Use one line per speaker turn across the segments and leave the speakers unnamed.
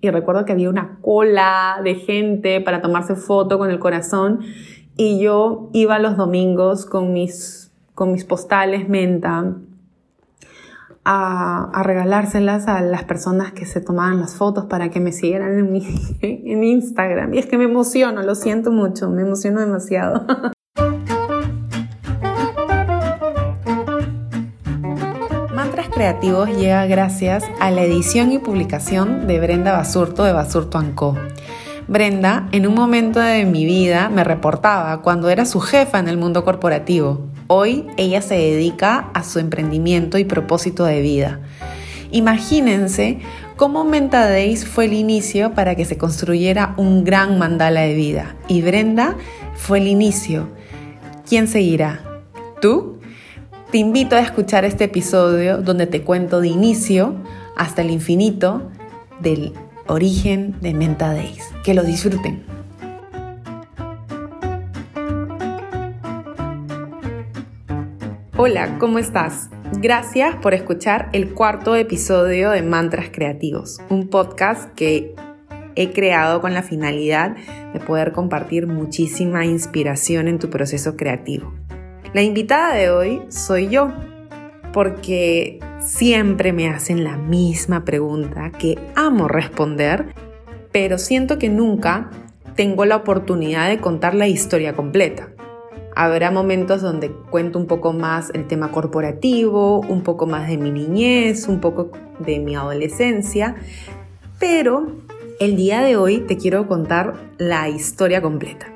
y recuerdo que había una cola de gente para tomarse foto con el corazón y yo iba los domingos con mis, con mis postales menta a, regalárselas a las personas que se tomaban las fotos para que me siguieran en, mi, en Instagram. Y es que me emociono, lo siento mucho, me emociono demasiado. Llega gracias a la edición y publicación de Brenda Basurto de Basurto Anco. Brenda, en un momento de mi vida, me reportaba cuando era su jefa en el mundo corporativo. Hoy ella se dedica a su emprendimiento y propósito de vida. Imagínense cómo Menta Days fue el inicio para que se construyera un gran mandala de vida. Y Brenda fue el inicio. ¿Quién seguirá? ¿Tú? Te invito a escuchar este episodio donde te cuento de inicio hasta el infinito del origen de Menta Days. Que lo disfruten. Hola, ¿cómo estás? Gracias por escuchar el cuarto episodio de Mantras Creativos, un podcast que he creado con la finalidad de poder compartir muchísima inspiración en tu proceso creativo. La invitada de hoy soy yo, porque siempre me hacen la misma pregunta que amo responder, pero siento que nunca tengo la oportunidad de contar la historia completa. Habrá momentos donde cuento un poco más el tema corporativo, un poco más de mi niñez, un poco de mi adolescencia, pero el día de hoy te quiero contar la historia completa,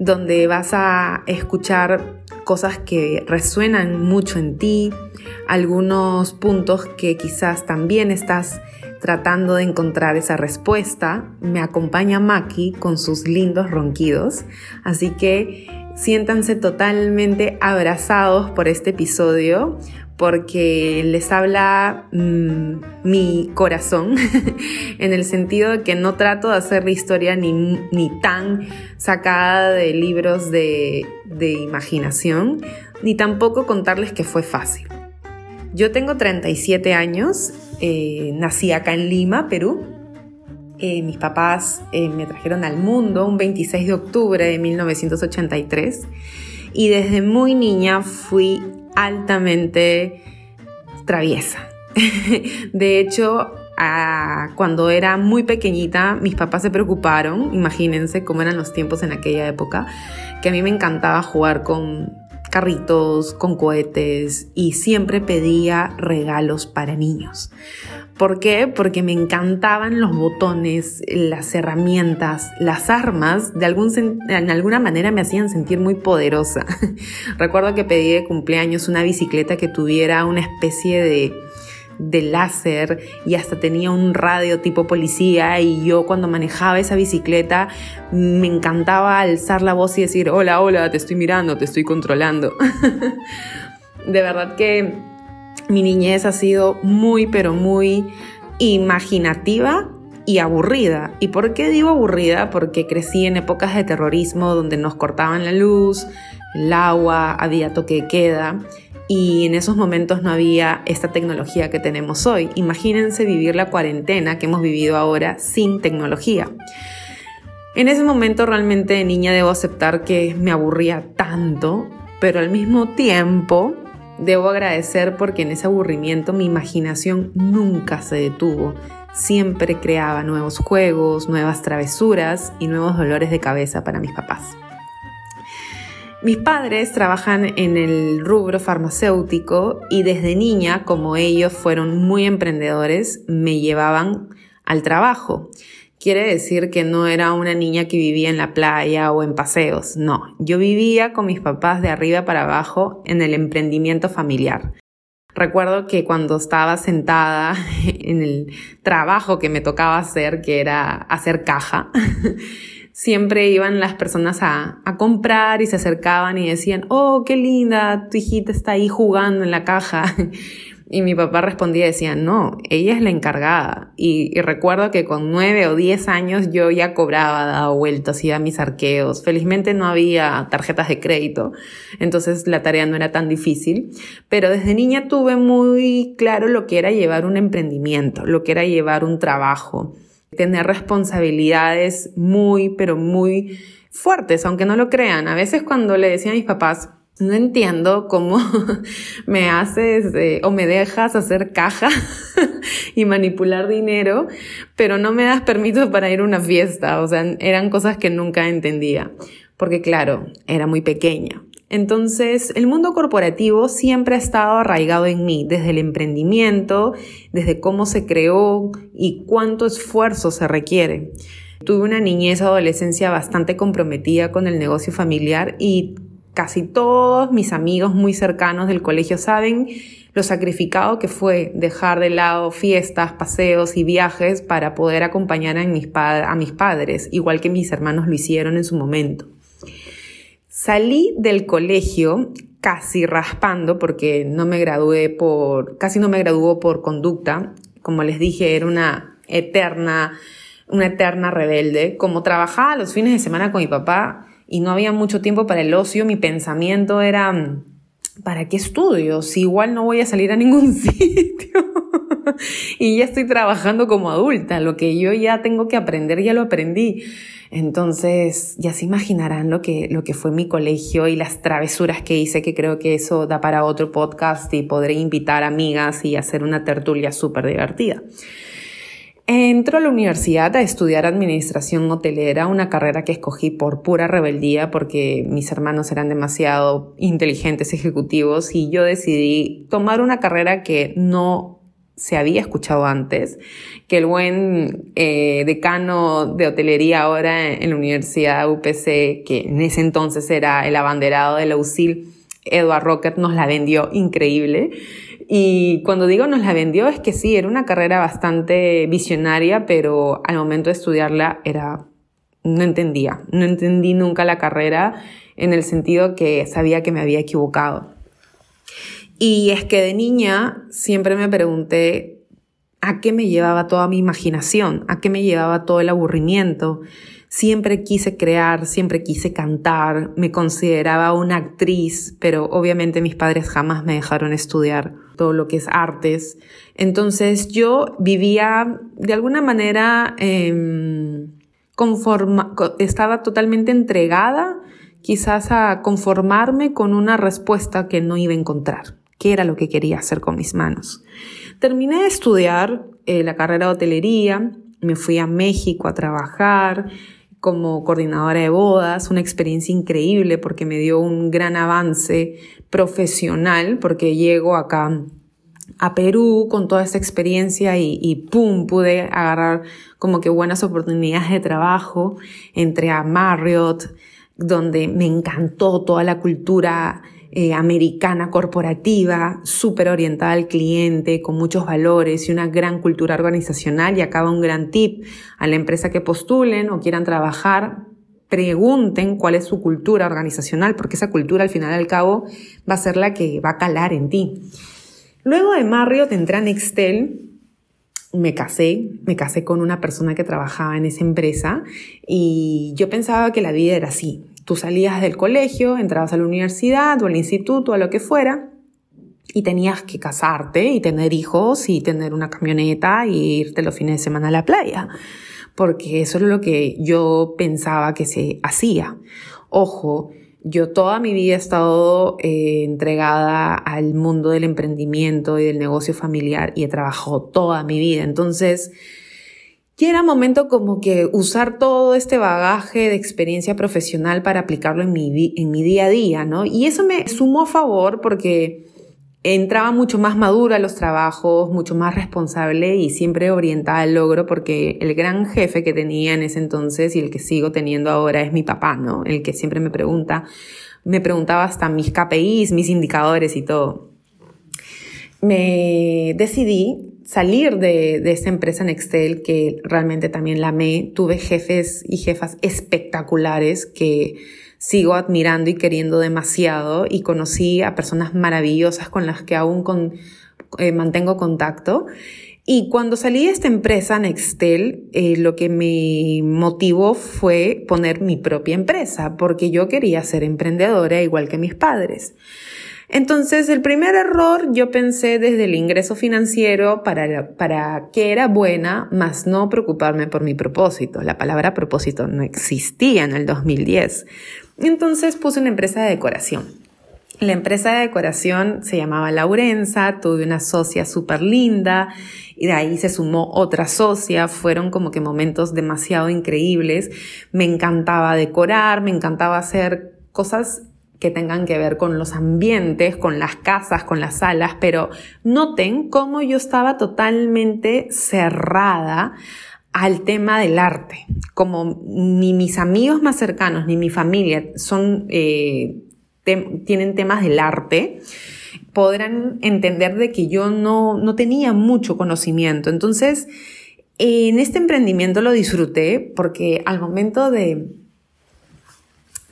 donde vas a escuchar cosas que resuenan mucho en ti, algunos puntos que quizás también estás tratando de encontrar esa respuesta. Me acompaña Maki con sus lindos ronquidos, así que Siéntanse totalmente abrazados por este episodio porque les habla mm, mi corazón en el sentido de que no trato de hacer la historia ni, ni tan sacada de libros de, imaginación, ni tampoco contarles que fue fácil. Yo tengo 37 años, eh, nací acá en Lima, Perú, eh, mis papás eh, me trajeron al mundo un 26 de octubre de 1983 y desde muy niña fui altamente traviesa. de hecho, cuando era muy pequeñita, mis papás se preocuparon, imagínense cómo eran los tiempos en aquella época, que a mí me encantaba jugar con carritos, con cohetes y siempre pedía regalos para niños. ¿Por qué? Porque me encantaban los botones, las herramientas, las armas, de alguna manera me hacían sentir muy poderosa. Recuerdo que pedí de cumpleaños una bicicleta que tuviera una especie de, de láser y hasta tenía un radio tipo policía y yo cuando manejaba esa bicicleta me encantaba alzar la voz y decir, hola, hola, te estoy mirando, te estoy controlando. de verdad que mi niñez ha sido muy, pero muy imaginativa y aburrida. ¿Y por qué digo aburrida? Porque crecí en épocas de terrorismo donde nos cortaban la luz, el agua, había toque de queda y en esos momentos no había esta tecnología que tenemos hoy. Imagínense vivir la cuarentena que hemos vivido ahora sin tecnología. En ese momento realmente de niña debo aceptar que me aburría tanto, pero al mismo tiempo Debo agradecer porque en ese aburrimiento mi imaginación nunca se detuvo. Siempre creaba nuevos juegos, nuevas travesuras y nuevos dolores de cabeza para mis papás. Mis padres trabajan en el rubro farmacéutico y desde niña, como ellos fueron muy emprendedores, me llevaban al trabajo quiere decir que no era una niña que vivía en la playa o en paseos, no, yo vivía con mis papás de arriba para abajo en el emprendimiento familiar. Recuerdo que cuando estaba sentada en el trabajo que me tocaba hacer, que era hacer caja, siempre iban las personas a, a, comprar y se acercaban y decían, oh, qué linda, tu hijita está ahí jugando en la caja. Y mi papá respondía decía, no, ella es la encargada. Y, recuerdo que con nueve o diez años yo ya cobraba, daba vueltas, iba a mis arqueos. Felizmente no había tarjetas de crédito, entonces la tarea no era tan difícil. Pero desde niña tuve muy claro lo que era llevar un emprendimiento, lo que era llevar un trabajo. Tener responsabilidades muy, pero muy fuertes, aunque no lo crean. A veces cuando le decía a mis papás, no entiendo cómo me haces eh, o me dejas hacer caja y manipular dinero, pero no me das permiso para ir a una fiesta. O sea, eran cosas que nunca entendía, porque claro, era muy pequeña. Entonces, el mundo corporativo siempre ha estado arraigado en mí, desde el emprendimiento, desde cómo se creó y cuánto esfuerzo se requiere. Tuve una niñez, adolescencia bastante comprometida con el negocio familiar y casi todos mis amigos muy cercanos del colegio saben lo sacrificado que fue dejar de lado fiestas, paseos y viajes para poder acompañar a mis, a mis padres, igual que mis hermanos lo hicieron en su momento. Salí del colegio casi raspando porque no me gradué por, casi no me graduó por conducta. Como les dije, era una eterna, una eterna rebelde. Como trabajaba los fines de semana con mi papá y no había mucho tiempo para el ocio, mi pensamiento era, ¿para qué estudio? Si igual no voy a salir a ningún sitio. y ya estoy trabajando como adulta. Lo que yo ya tengo que aprender, ya lo aprendí. Entonces, ya se imaginarán lo que, lo que fue mi colegio y las travesuras que hice, que creo que eso da para otro podcast y podré invitar amigas y hacer una tertulia súper divertida. Entro a la universidad a estudiar administración hotelera, una carrera que escogí por pura rebeldía porque mis hermanos eran demasiado inteligentes ejecutivos y yo decidí tomar una carrera que no se había escuchado antes, que el buen eh, decano de hotelería ahora en la Universidad UPC, que en ese entonces era el abanderado de la UCIL, Edward Rocket, nos la vendió increíble. Y cuando digo nos la vendió es que sí, era una carrera bastante visionaria, pero al momento de estudiarla era, no entendía, no entendí nunca la carrera en el sentido que sabía que me había equivocado. Y es que de niña siempre me pregunté a qué me llevaba toda mi imaginación, a qué me llevaba todo el aburrimiento. Siempre quise crear, siempre quise cantar, me consideraba una actriz, pero obviamente mis padres jamás me dejaron estudiar todo lo que es artes. Entonces yo vivía de alguna manera, eh, conforma, estaba totalmente entregada quizás a conformarme con una respuesta que no iba a encontrar qué era lo que quería hacer con mis manos. Terminé de estudiar eh, la carrera de hotelería, me fui a México a trabajar como coordinadora de bodas, una experiencia increíble porque me dio un gran avance profesional, porque llego acá a Perú con toda esta experiencia y, y, pum, pude agarrar como que buenas oportunidades de trabajo. Entré a Marriott, donde me encantó toda la cultura eh, americana corporativa, súper orientada al cliente, con muchos valores y una gran cultura organizacional. Y acaba un gran tip a la empresa que postulen o quieran trabajar. Pregunten cuál es su cultura organizacional, porque esa cultura al final al cabo va a ser la que va a calar en ti. Luego de Marriott entré a Nextel, me casé, me casé con una persona que trabajaba en esa empresa y yo pensaba que la vida era así, Tú salías del colegio, entrabas a la universidad o al instituto, a lo que fuera, y tenías que casarte y tener hijos y tener una camioneta y irte los fines de semana a la playa, porque eso es lo que yo pensaba que se hacía. Ojo, yo toda mi vida he estado eh, entregada al mundo del emprendimiento y del negocio familiar y he trabajado toda mi vida. Entonces, y era momento como que usar todo este bagaje de experiencia profesional para aplicarlo en mi, en mi día a día, ¿no? Y eso me sumó a favor porque entraba mucho más madura a los trabajos, mucho más responsable y siempre orientada al logro porque el gran jefe que tenía en ese entonces y el que sigo teniendo ahora es mi papá, ¿no? El que siempre me pregunta, me preguntaba hasta mis KPIs, mis indicadores y todo. Me decidí salir de, de esta empresa Nextel que realmente también la amé. Tuve jefes y jefas espectaculares que sigo admirando y queriendo demasiado y conocí a personas maravillosas con las que aún con, eh, mantengo contacto. Y cuando salí de esta empresa, Nextel, eh, lo que me motivó fue poner mi propia empresa, porque yo quería ser emprendedora igual que mis padres. Entonces, el primer error yo pensé desde el ingreso financiero para, para que era buena, más no preocuparme por mi propósito. La palabra propósito no existía en el 2010. Entonces puse una empresa de decoración. La empresa de decoración se llamaba Laurenza, tuve una socia súper linda y de ahí se sumó otra socia, fueron como que momentos demasiado increíbles. Me encantaba decorar, me encantaba hacer cosas que tengan que ver con los ambientes, con las casas, con las salas, pero noten cómo yo estaba totalmente cerrada al tema del arte. Como ni mis amigos más cercanos ni mi familia son, eh, tienen temas del arte, podrán entender de que yo no, no tenía mucho conocimiento. Entonces, en este emprendimiento lo disfruté porque al momento de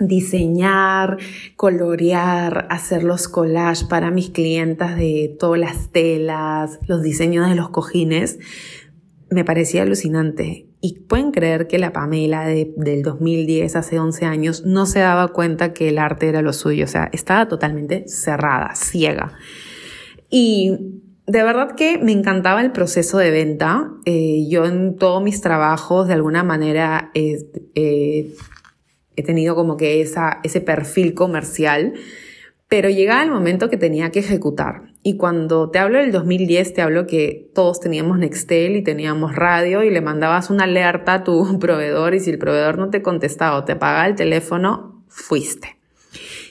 diseñar, colorear, hacer los collages para mis clientas de todas las telas, los diseños de los cojines, me parecía alucinante. Y pueden creer que la Pamela del 2010, hace 11 años, no se daba cuenta que el arte era lo suyo. O sea, estaba totalmente cerrada, ciega. Y de verdad que me encantaba el proceso de venta. Eh, yo en todos mis trabajos, de alguna manera, eh, he tenido como que esa, ese perfil comercial, pero llegaba el momento que tenía que ejecutar. Y cuando te hablo del 2010, te hablo que todos teníamos Nextel y teníamos radio y le mandabas una alerta a tu proveedor y si el proveedor no te contestaba o te apagaba el teléfono, fuiste.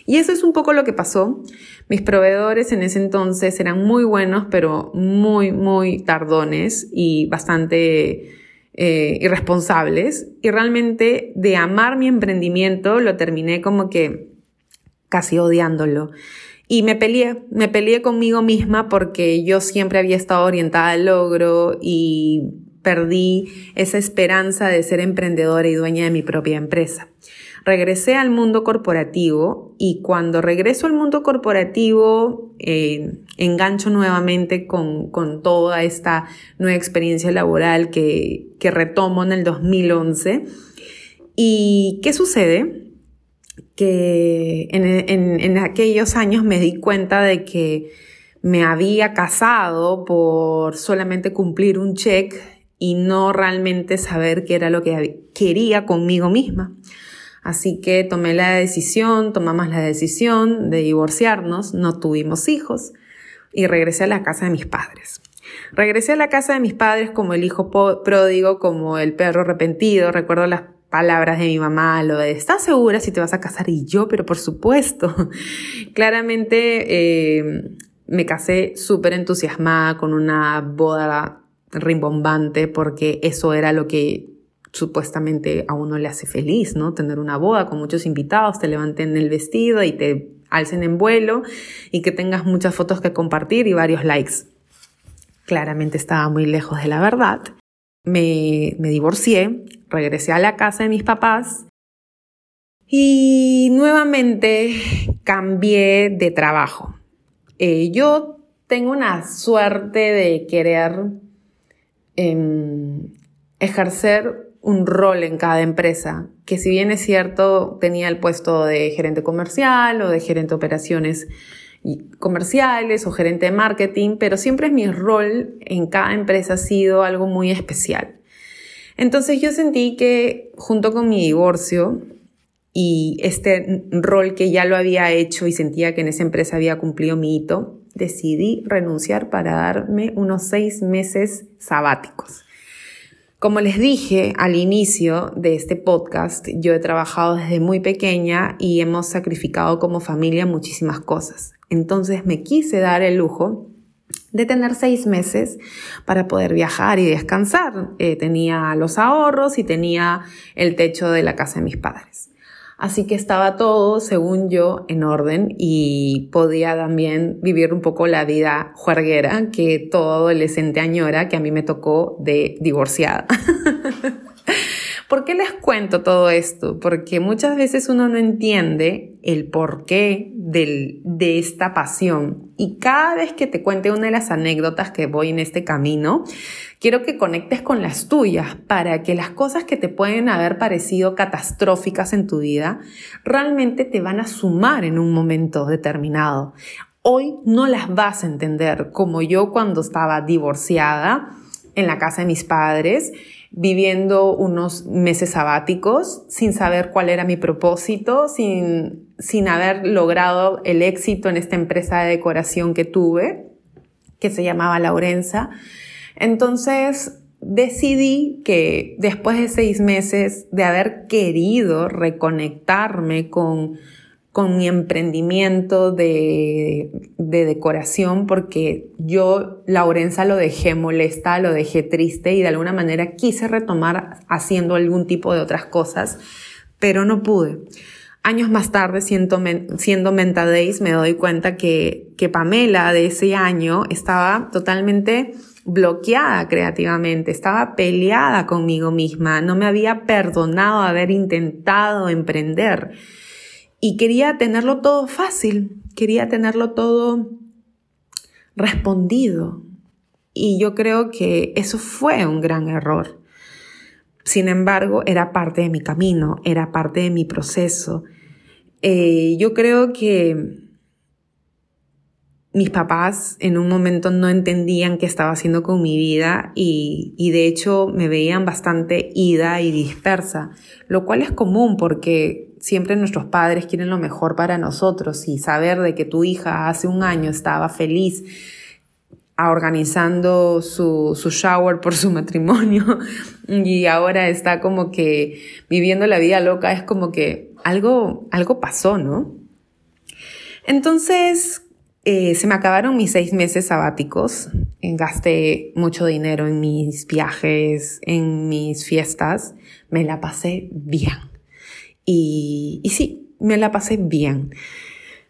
Y eso es un poco lo que pasó. Mis proveedores en ese entonces eran muy buenos, pero muy, muy tardones y bastante eh, irresponsables y realmente de amar mi emprendimiento lo terminé como que casi odiándolo. Y me peleé, me peleé conmigo misma porque yo siempre había estado orientada al logro y perdí esa esperanza de ser emprendedora y dueña de mi propia empresa regresé al mundo corporativo y cuando regreso al mundo corporativo eh, engancho nuevamente con, toda esta nueva experiencia laboral que, retomo en el 2011. ¿Y qué sucede? Que en, en aquellos años me di cuenta de que me había casado por solamente cumplir un check y no realmente saber qué era lo que quería conmigo misma. Así que tomé la decisión, tomamos la decisión de divorciarnos, no tuvimos hijos y regresé a la casa de mis padres. Regresé a la casa de mis padres como el hijo pródigo, como el perro arrepentido. Recuerdo las palabras de mi mamá, lo de, ¿estás segura si te vas a casar? Y yo, pero por supuesto. Claramente eh, me casé súper entusiasmada con una boda rimbombante porque eso era lo que supuestamente a uno le hace feliz, ¿no? Tener una boda con muchos invitados, te levanten el vestido y te alcen en vuelo y que tengas muchas fotos que compartir y varios likes. Claramente estaba muy lejos de la verdad. Me, me divorcié, regresé a la casa de mis papás y nuevamente cambié de trabajo. Eh, yo tengo una suerte de querer em, ejercer un rol en cada empresa, que si bien es cierto, tenía el puesto de gerente comercial o de gerente de operaciones comerciales o gerente de marketing, pero siempre mi rol en cada empresa ha sido algo muy especial. Entonces yo sentí que junto con mi divorcio y este rol que ya lo había hecho y sentía que en esa empresa había cumplido mi hito, decidí renunciar para darme unos seis meses sabáticos. Como les dije al inicio de este podcast, yo he trabajado desde muy pequeña y hemos sacrificado como familia muchísimas cosas. Entonces me quise dar el lujo de tener seis meses para poder viajar y descansar. Eh, tenía los ahorros y tenía el techo de la casa de mis padres. Así que estaba todo, según yo, en orden y podía también vivir un poco la vida juerguera que todo adolescente añora, que a mí me tocó de divorciada. ¿Por qué les cuento todo esto? Porque muchas veces uno no entiende el porqué de esta pasión. Y cada vez que te cuente una de las anécdotas que voy en este camino, quiero que conectes con las tuyas para que las cosas que te pueden haber parecido catastróficas en tu vida realmente te van a sumar en un momento determinado hoy no las vas a entender como yo cuando estaba divorciada en la casa de mis padres, viviendo unos meses sabáticos sin saber cuál era mi propósito, sin, sin haber logrado el éxito en esta empresa de decoración que tuve, que se llamaba Laurenza. Entonces, decidí que después de seis meses de haber querido reconectarme con, con mi emprendimiento de, de, decoración, porque yo, Laurenza, lo dejé molesta, lo dejé triste y de alguna manera quise retomar haciendo algún tipo de otras cosas, pero no pude. Años más tarde, siendo, siendo Days, me doy cuenta que, que Pamela de ese año estaba totalmente bloqueada creativamente, estaba peleada conmigo misma, no me había perdonado haber intentado emprender y quería tenerlo todo fácil, quería tenerlo todo respondido. Y yo creo que eso fue un gran error. Sin embargo, era parte de mi camino, era parte de mi proceso. Eh, yo creo que mis papás en un momento no entendían qué estaba haciendo con mi vida y, y, de hecho me veían bastante ida y dispersa, lo cual es común porque siempre nuestros padres quieren lo mejor para nosotros y saber de que tu hija hace un año estaba feliz organizando su, su shower por su matrimonio y ahora está como que viviendo la vida loca, es como que algo, algo pasó, ¿no? Entonces, eh, se me acabaron mis seis meses sabáticos. Gasté mucho dinero en mis viajes, en mis fiestas. Me la pasé bien. Y, sí, me la pasé bien.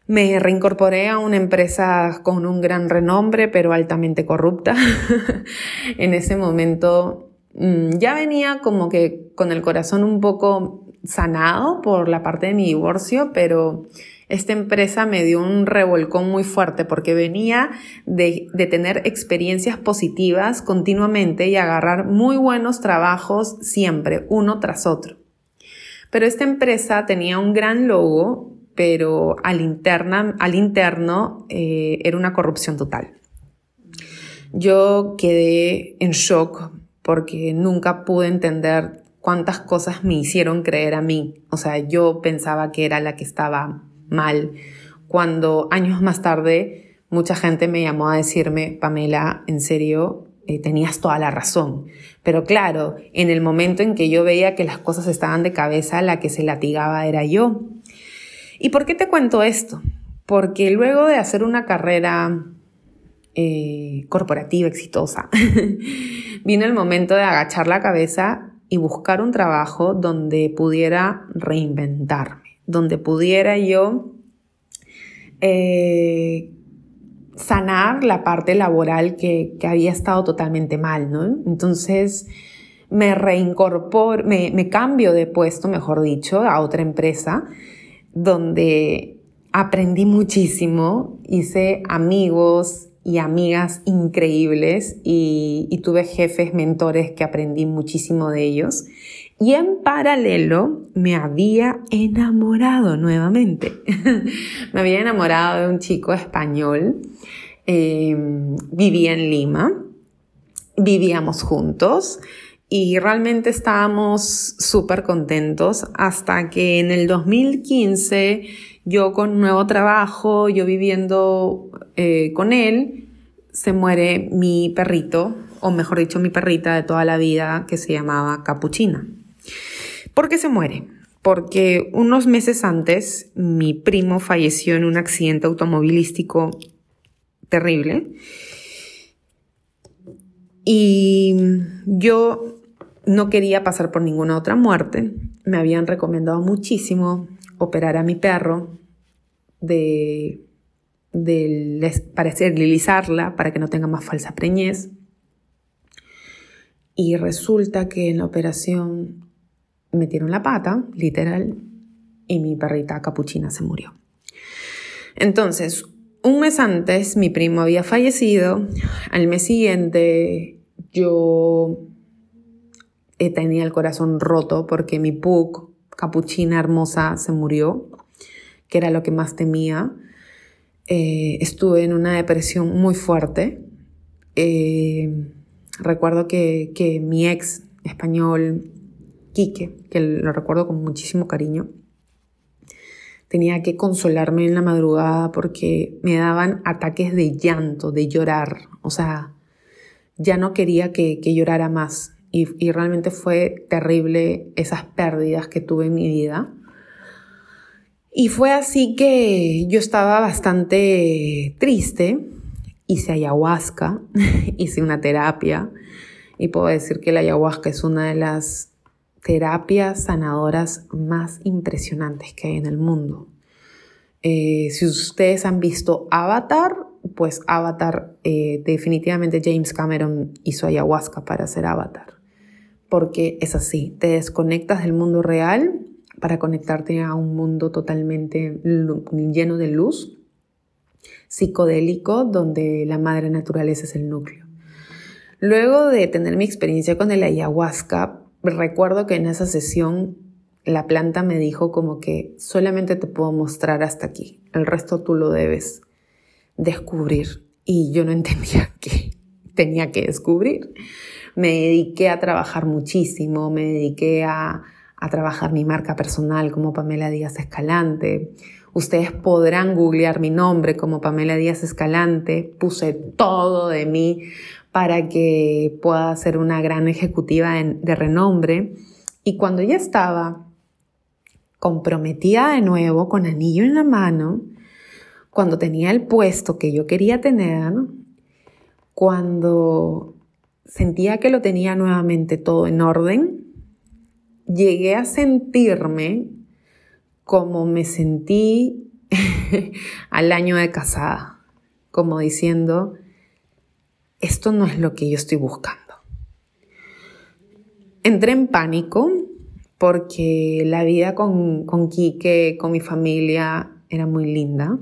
Me reincorporé a una empresa con un gran renombre, pero altamente corrupta. en ese momento mm, ya venía como que con el corazón un poco sanado por la parte de mi divorcio, pero esta empresa me dio un revolcón muy fuerte porque venía de, tener experiencias positivas continuamente y agarrar muy buenos trabajos siempre, uno tras otro. Pero esta empresa tenía un gran logo, pero al, interna, al interno eh, era una corrupción total. Yo quedé en shock porque nunca pude entender cuántas cosas me hicieron creer a mí. O sea, yo pensaba que era la que estaba mal, cuando años más tarde mucha gente me llamó a decirme, Pamela, en serio, eh, tenías toda la razón. Pero claro, en el momento en que yo veía que las cosas estaban de cabeza, la que se latigaba era yo. ¿Y por qué te cuento esto? Porque luego de hacer una carrera eh, corporativa exitosa, vino el momento de agachar la cabeza y buscar un trabajo donde pudiera reinventarme donde pudiera yo eh, sanar la parte laboral que, había estado totalmente mal, ¿no? Entonces me reincorporo, me, cambio de puesto, mejor dicho, a otra empresa donde aprendí muchísimo, hice amigos y amigas increíbles y, tuve jefes, mentores que aprendí muchísimo de ellos. Y en paralelo me había enamorado nuevamente. me había enamorado de un chico español. Em, vivía en Lima. Vivíamos juntos. Y realmente estábamos súper contentos hasta que en el 2015 yo con nuevo trabajo, yo viviendo eh, con él, se muere mi perrito, o mejor dicho mi perrita de toda la vida que se llamaba Capuchina. ¿Por qué se muere? Porque unos meses antes mi primo falleció en un accidente automovilístico terrible. Y yo no quería pasar por ninguna otra muerte. Me habían recomendado muchísimo operar a mi perro de, de para esterilizarla para que no tenga más falsa preñez. Y resulta que en la operación metieron la pata, literal, y mi perrita capuchina se murió. Entonces, un mes antes mi primo había fallecido, al mes siguiente yo eh, tenía el corazón roto porque mi pug, capuchina hermosa, se murió, que era lo que más temía. eh, estuve en una depresión muy fuerte. Eh, recuerdo que, que mi ex español, Quique, que lo recuerdo con muchísimo cariño, tenía que consolarme en la madrugada porque me daban ataques de llanto, de llorar. O sea, ya no quería que, llorara más. Y, y, realmente fue terrible esas pérdidas que tuve en mi vida. Y fue así que yo estaba bastante triste. Hice ayahuasca, hice una terapia. Y puedo decir que la ayahuasca es una de las terapias sanadoras más impresionantes que hay en el mundo. Eh, si ustedes han visto Avatar, pues Avatar, eh, definitivamente James Cameron hizo ayahuasca para hacer Avatar. Porque es así, te desconectas del mundo real para conectarte a un mundo totalmente lleno de luz, psicodélico, donde la madre naturaleza es el núcleo. Luego de tener mi experiencia con el ayahuasca, recuerdo que en esa sesión la planta me dijo como que solamente te puedo mostrar hasta aquí, el resto tú lo debes descubrir. Y yo no entendía qué tenía que descubrir. Me dediqué a trabajar muchísimo, me dediqué a, a trabajar mi marca personal como Pamela Díaz Escalante. Ustedes podrán googlear mi nombre como Pamela Díaz Escalante. Puse todo de mí para que pueda ser una gran ejecutiva de renombre. Y cuando ya estaba comprometida de nuevo, con anillo en la mano, cuando tenía el puesto que yo quería tener, cuando sentía que lo tenía nuevamente todo en orden, llegué a sentirme como me sentí al año de casada, como diciendo, esto no es lo que yo estoy buscando. Entré en pánico porque la vida con, con Quique, con mi familia, era muy linda.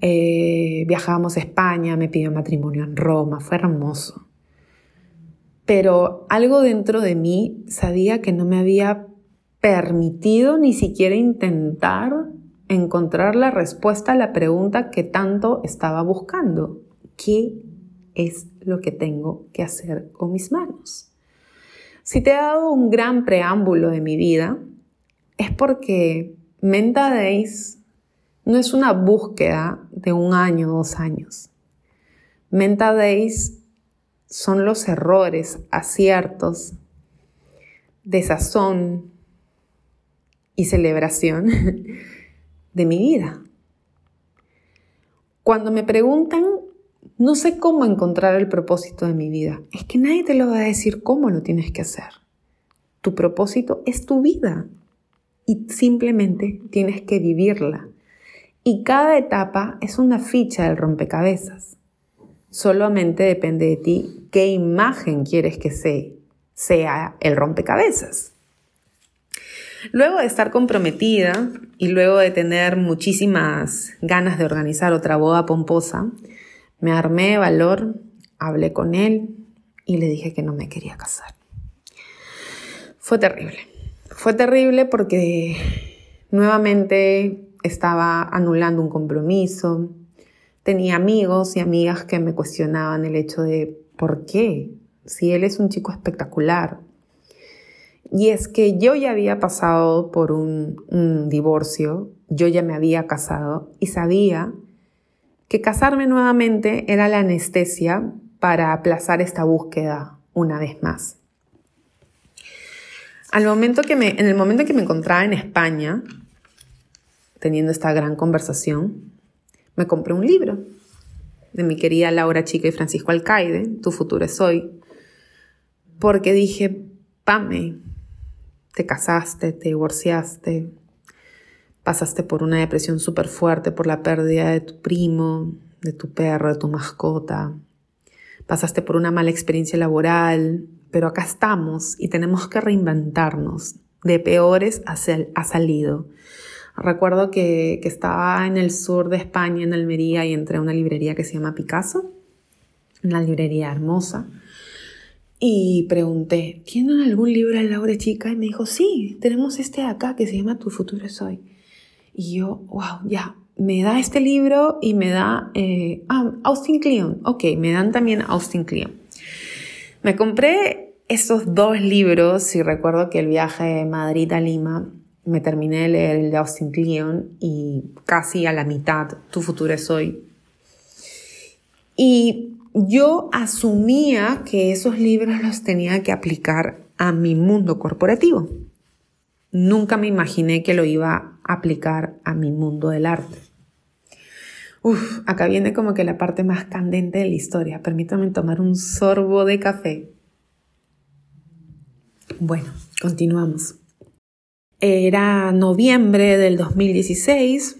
Eh, viajábamos a España, me pidió matrimonio en Roma, fue hermoso. Pero algo dentro de mí sabía que no me había permitido ni siquiera intentar encontrar la respuesta a la pregunta que tanto estaba buscando. ¿Qué es lo que tengo que hacer con mis manos? Si te he dado un gran preámbulo de mi vida, es porque Menta Days no es una búsqueda de un año, dos años. Menta Days son los errores, aciertos, desazón y celebración de mi vida. Cuando me preguntan no sé cómo encontrar el propósito de mi vida. Es que nadie te lo va a decir cómo lo tienes que hacer. Tu propósito es tu vida y simplemente tienes que vivirla. Y cada etapa es una ficha del rompecabezas. Solamente depende de ti qué imagen quieres que sea el rompecabezas. Luego de estar comprometida y luego de tener muchísimas ganas de organizar otra boda pomposa, me armé de valor, hablé con él y le dije que no me quería casar. Fue terrible. Fue terrible porque nuevamente estaba anulando un compromiso. Tenía amigos y amigas que me cuestionaban el hecho de ¿por qué? Si él es un chico espectacular. Y es que yo ya había pasado por un, un divorcio, yo ya me había casado y sabía que casarme nuevamente era la anestesia para aplazar esta búsqueda una vez más. Al momento que me, en el momento que me encontraba en España, teniendo esta gran conversación, me compré un libro de mi querida Laura Chica y Francisco Alcaide, Tu futuro es hoy, porque dije, Pame, te casaste, te divorciaste, pasaste por una depresión súper fuerte por la pérdida de tu primo, de tu perro, de tu mascota, pasaste por una mala experiencia laboral, pero acá estamos y tenemos que reinventarnos. De peores ha salido. Recuerdo que, que, estaba en el sur de España, en Almería, y entré a una librería que se llama Picasso, una librería hermosa, y pregunté, ¿tienen algún libro de Laura Chica? Y me dijo, sí, tenemos este de acá que se llama Tu futuro es hoy. Y yo, wow, ya, me da este libro y me da eh, ah, Austin Kleon. Ok, me dan también Austin Kleon. Me compré esos dos libros y recuerdo que el viaje de Madrid a Lima me terminé de leer el de Austin Kleon y casi a la mitad, Tu futuro es hoy. Y yo asumía que esos libros los tenía que aplicar a mi mundo corporativo. Nunca me imaginé que lo iba aplicar a mi mundo del arte. Uf, acá viene como que la parte más candente de la historia. Permítame tomar un sorbo de café. Bueno, continuamos. Era noviembre del 2016.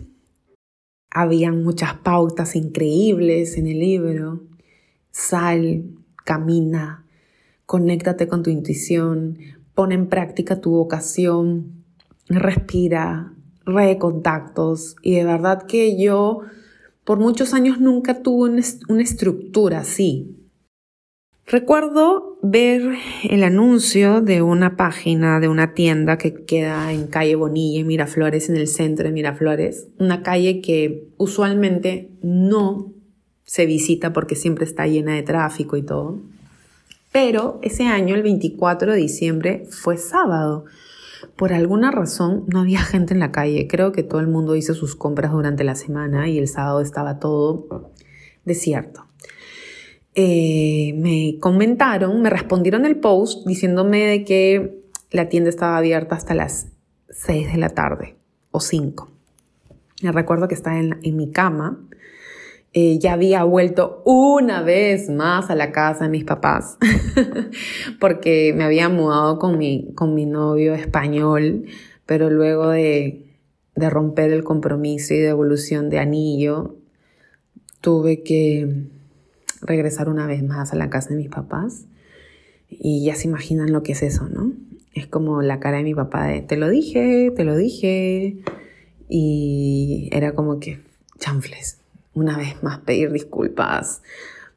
Habían muchas pautas increíbles en el libro. Sal, camina, conéctate con tu intuición, pon en práctica tu vocación, respira, recontactos. Y de verdad que yo por muchos años nunca tuve una estructura así. Recuerdo ver el anuncio de una página de una tienda que queda en calle Bonilla, Miraflores, en el centro de Miraflores, una calle que usualmente no se visita porque siempre está llena de tráfico y todo. Pero ese año, el 24 de diciembre, fue sábado. Por alguna razón no había gente en la calle. Creo que todo el mundo hizo sus compras durante la semana y el sábado estaba todo desierto. Eh, me comentaron, me respondieron el post diciéndome de que la tienda estaba abierta hasta las 6 de la tarde o 5. Me recuerdo que estaba en, mi cama. Eh, ya había vuelto una vez más a la casa de mis papás porque me había mudado con mi, con mi novio español, pero luego de, de romper el compromiso y de evolución de anillo, tuve que regresar una vez más a la casa de mis papás. Y ya se imaginan lo que es eso, ¿no? Es como la cara de mi papá de, te lo dije, te lo dije. Y era como que, chanfles, una vez más pedir disculpas,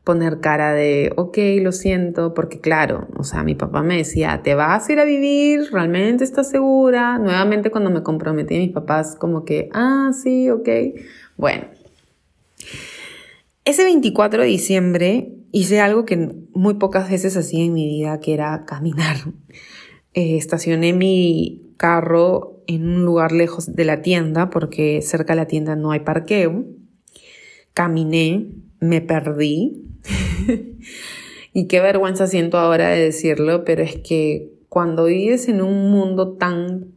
poner cara de, ok, lo siento, porque claro, o sea, mi papá me decía, ¿te vas a ir a vivir? ¿Realmente estás segura? Nuevamente cuando me comprometí, mis papás como que, ah, sí, ok. Bueno, ese 24 de diciembre hice algo que muy pocas veces hacía en mi vida, que era caminar. Eh, estacioné mi carro en un lugar lejos de la tienda, porque cerca de la tienda no hay parqueo. Caminé, me perdí. y qué vergüenza siento ahora de decirlo, pero es que cuando vives en un mundo tan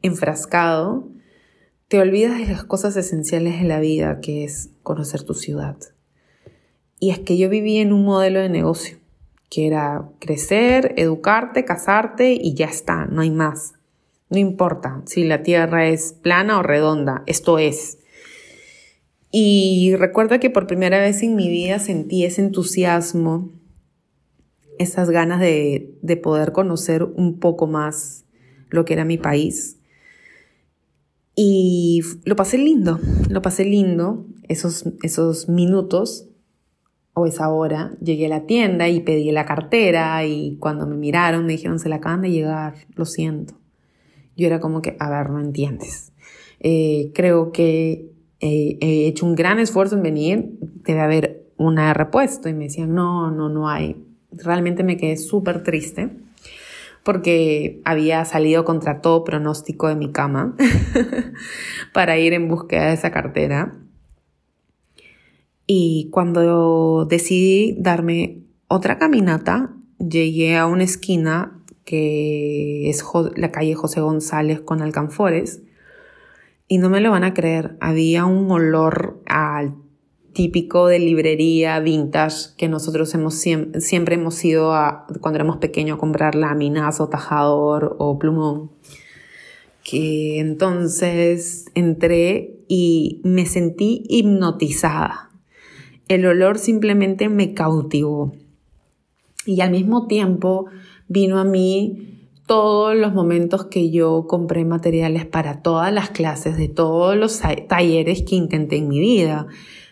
enfrascado, te olvidas de las cosas esenciales de la vida, que es conocer tu ciudad. Y es que yo vivía en un modelo de negocio, que era crecer, educarte, casarte y ya está, no hay más. No importa si la tierra es plana o redonda, esto es. Y recuerdo que por primera vez en mi vida sentí ese entusiasmo, esas ganas de, de poder conocer un poco más lo que era mi país, y lo pasé lindo, lo pasé lindo esos, esos minutos o esa hora. Llegué a la tienda y pedí la cartera y cuando me miraron me dijeron, se la acaban de llegar, lo siento. Yo era como que, a ver, no entiendes. Eh, creo que he hecho un gran esfuerzo en venir, debe haber una repuesto. Y me decían, no, no, no hay. Realmente me quedé súper triste porque había salido contra todo pronóstico de mi cama para ir en búsqueda de esa cartera. Y cuando decidí darme otra caminata, llegué a una esquina que es la calle José González con Alcanfores. Y no me lo van a creer, había un olor al típico de librería vintage que nosotros hemos siempre, hemos ido a, cuando éramos pequeños a comprar láminas o tajador o plumón. Que entonces entré y me sentí hipnotizada. El olor simplemente me cautivó. Y al mismo tiempo vino a mí todos los momentos que yo compré materiales para todas las clases de todos los talleres que intenté en mi vida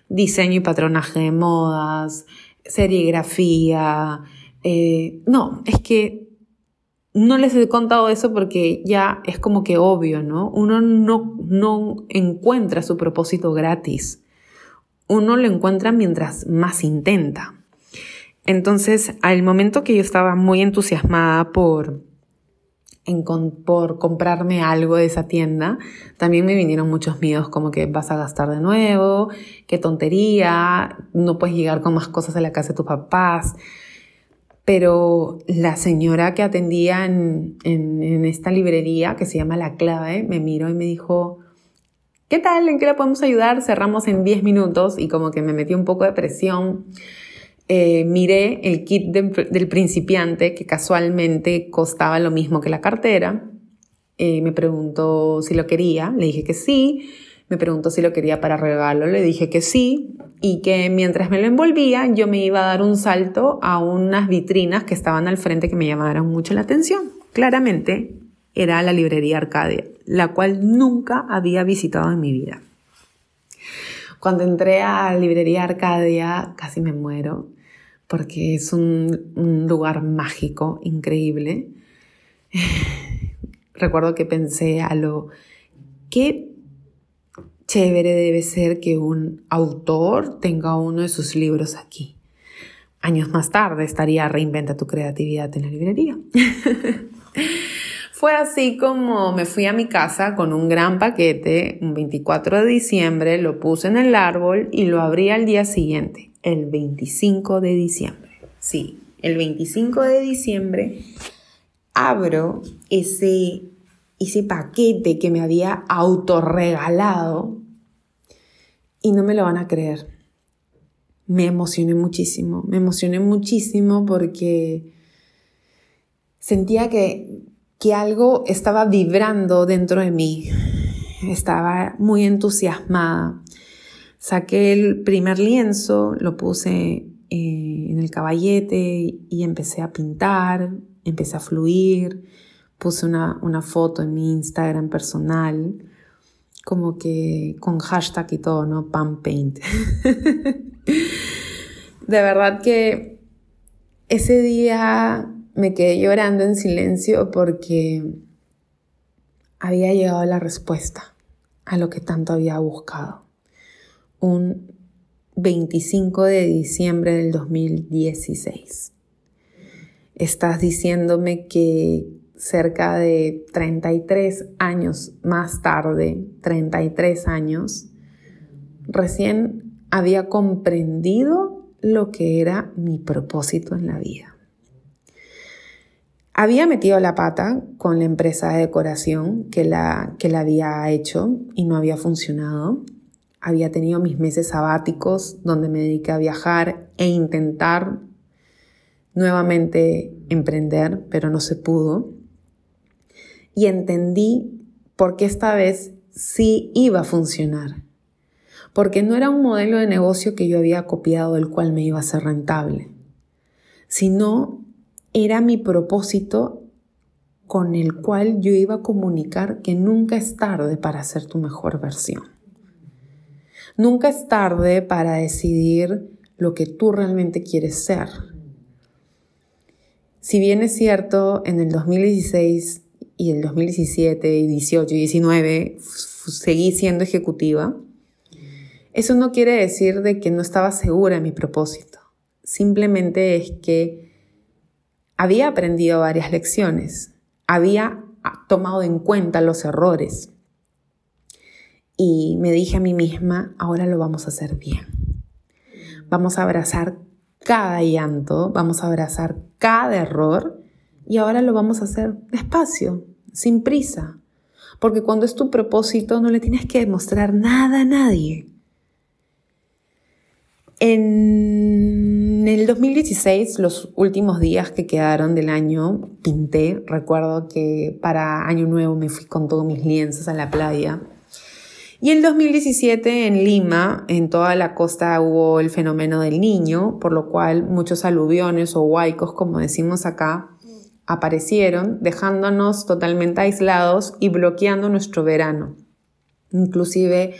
diseño y patronaje de modas, serigrafía. Eh, no, es que no les he contado eso porque ya es como que obvio, ¿no? Uno no, no encuentra su propósito gratis. Uno lo encuentra mientras más intenta. Entonces, al momento que yo estaba muy entusiasmada por, por comprarme algo de esa tienda, también me vinieron muchos miedos como que vas a gastar de nuevo, qué tontería, no puedes llegar con más cosas a la casa de tus papás pero la señora que atendía en, esta librería, que se llama La Clave, me miró y me dijo, ¿qué tal? ¿En qué le podemos ayudar? Cerramos en 10 minutos y como que me metí un poco de presión. Eh, miré el kit del principiante que casualmente costaba lo mismo que la cartera. Eh, me preguntó si lo quería, le dije que sí. Me preguntó si lo quería para regalo, le dije que sí y que mientras me lo envolvía yo me iba a dar un salto a unas vitrinas que estaban al frente que me llamaron mucho la atención. Claramente era la librería Arcadia, la cual nunca había visitado en mi vida. Cuando entré a la librería Arcadia casi me muero porque es un, lugar mágico, increíble. Recuerdo que pensé a lo, ¿qué chévere debe ser que un autor tenga uno de sus libros aquí. Años más tarde estaría Reinventa tu creatividad en la librería. Fue así como me fui a mi casa con un gran paquete, un 24 de diciembre, lo puse en el árbol y lo abrí al día siguiente, el 25 de diciembre. Sí, el 25 de diciembre abro ese ese paquete que me había autorregalado y no me lo van a creer. Me emocioné muchísimo, me emocioné muchísimo porque sentía que, que algo estaba vibrando dentro de mí. Estaba muy entusiasmada. Saqué el primer lienzo, lo puse eh, en el caballete y empecé a pintar, empecé a fluir puse una, foto en mi Instagram personal, como que con hashtag y todo, ¿no? Pump Paint. de verdad que ese día me quedé llorando en silencio porque había llegado la respuesta a lo que tanto había buscado. Un 25 de diciembre del 2016. Estás diciéndome que cerca de 33 años más tarde, 33 años, recién había comprendido lo que era mi propósito en la vida. Había metido la pata con la empresa de decoración que la, que la había hecho y no había funcionado. Había tenido mis meses sabáticos donde me dediqué a viajar e intentar nuevamente emprender, pero no se pudo y entendí por qué esta vez sí iba a funcionar. Porque no era un modelo de negocio que yo había copiado del cual me iba a ser rentable, sino era mi propósito con el cual yo iba a comunicar que nunca es tarde para hacer tu mejor versión. Nunca es tarde para decidir lo que tú realmente quieres ser. Si bien es cierto, en el 2016 y el 2017, y 18 y 19 seguí siendo ejecutiva, eso no quiere decir de que no estaba segura de mi propósito. Simplemente es que había aprendido varias lecciones, había tomado en cuenta los errores y me dije a mí misma, ahora lo vamos a hacer bien. Vamos a abrazar cada llanto, vamos a abrazar cada error y ahora lo vamos a hacer despacio, sin prisa. Porque cuando es tu propósito no le tienes que demostrar nada a nadie. En el 2016, los últimos días que quedaron del año, pinté. Recuerdo que para Año Nuevo me fui con todos mis lienzos a la playa. Y en 2017 en Lima, en toda la costa, hubo el fenómeno del niño, por lo cual muchos aluviones o huaicos, como decimos acá, aparecieron dejándonos totalmente aislados y bloqueando nuestro verano. Inclusive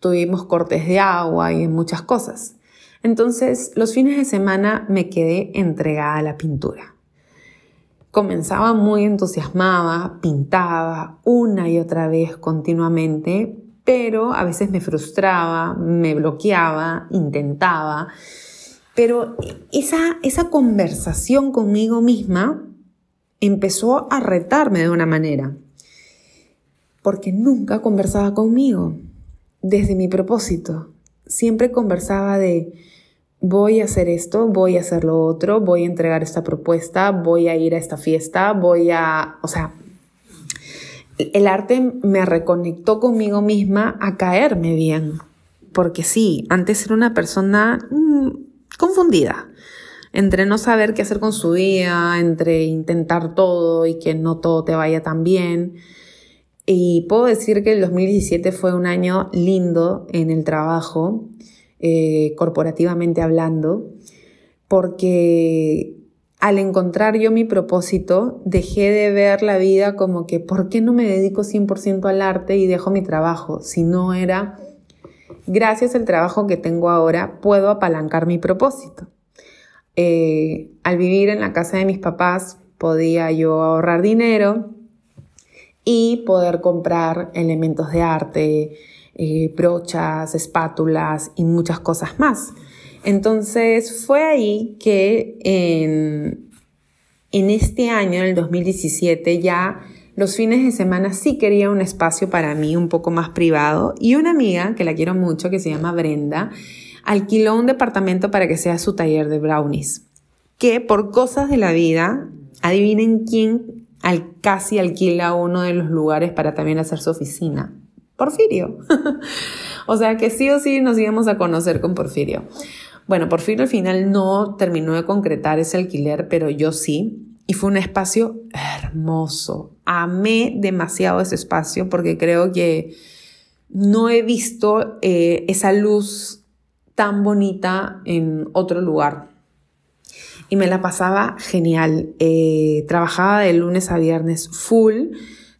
tuvimos cortes de agua y muchas cosas. Entonces los fines de semana me quedé entregada a la pintura. comenzaba muy entusiasmada, pintaba una y otra vez continuamente, pero a veces me frustraba, me bloqueaba, intentaba. Pero esa, esa conversación conmigo misma empezó a retarme de una manera, porque nunca conversaba conmigo desde mi propósito. Siempre conversaba de, voy a hacer esto, voy a hacer lo otro, voy a entregar esta propuesta, voy a ir a esta fiesta, voy a, o sea, el arte me reconectó conmigo misma a caerme bien. Porque sí, antes era una persona mm, confundida entre no saber qué hacer con su vida, entre intentar todo y que no todo te vaya tan bien. Y puedo decir que el 2017 fue un año lindo en el trabajo, eh, corporativamente hablando, porque al encontrar yo mi propósito, dejé de ver la vida como que, ¿por qué no me dedico 100% al arte y dejo mi trabajo? Si no era, gracias al trabajo que tengo ahora, puedo apalancar mi propósito. Eh, al vivir en la casa de mis papás, podía yo ahorrar dinero y poder comprar elementos de arte, eh, brochas, espátulas y muchas cosas más. Entonces fue ahí que en, en este año, en el 2017, ya los fines de semana sí quería un espacio para mí un poco más privado y una amiga que la quiero mucho, que se llama Brenda, alquiló un departamento para que sea su taller de brownies, que por cosas de la vida, adivinen quién al, casi alquila uno de los lugares para también hacer su oficina. Porfirio. o sea que sí o sí nos íbamos a conocer con Porfirio. Bueno, por fin al final no terminó de concretar ese alquiler, pero yo sí. Y fue un espacio hermoso. Amé demasiado ese espacio porque creo que no he visto eh, esa luz tan bonita en otro lugar. Y me la pasaba genial. Eh, trabajaba de lunes a viernes full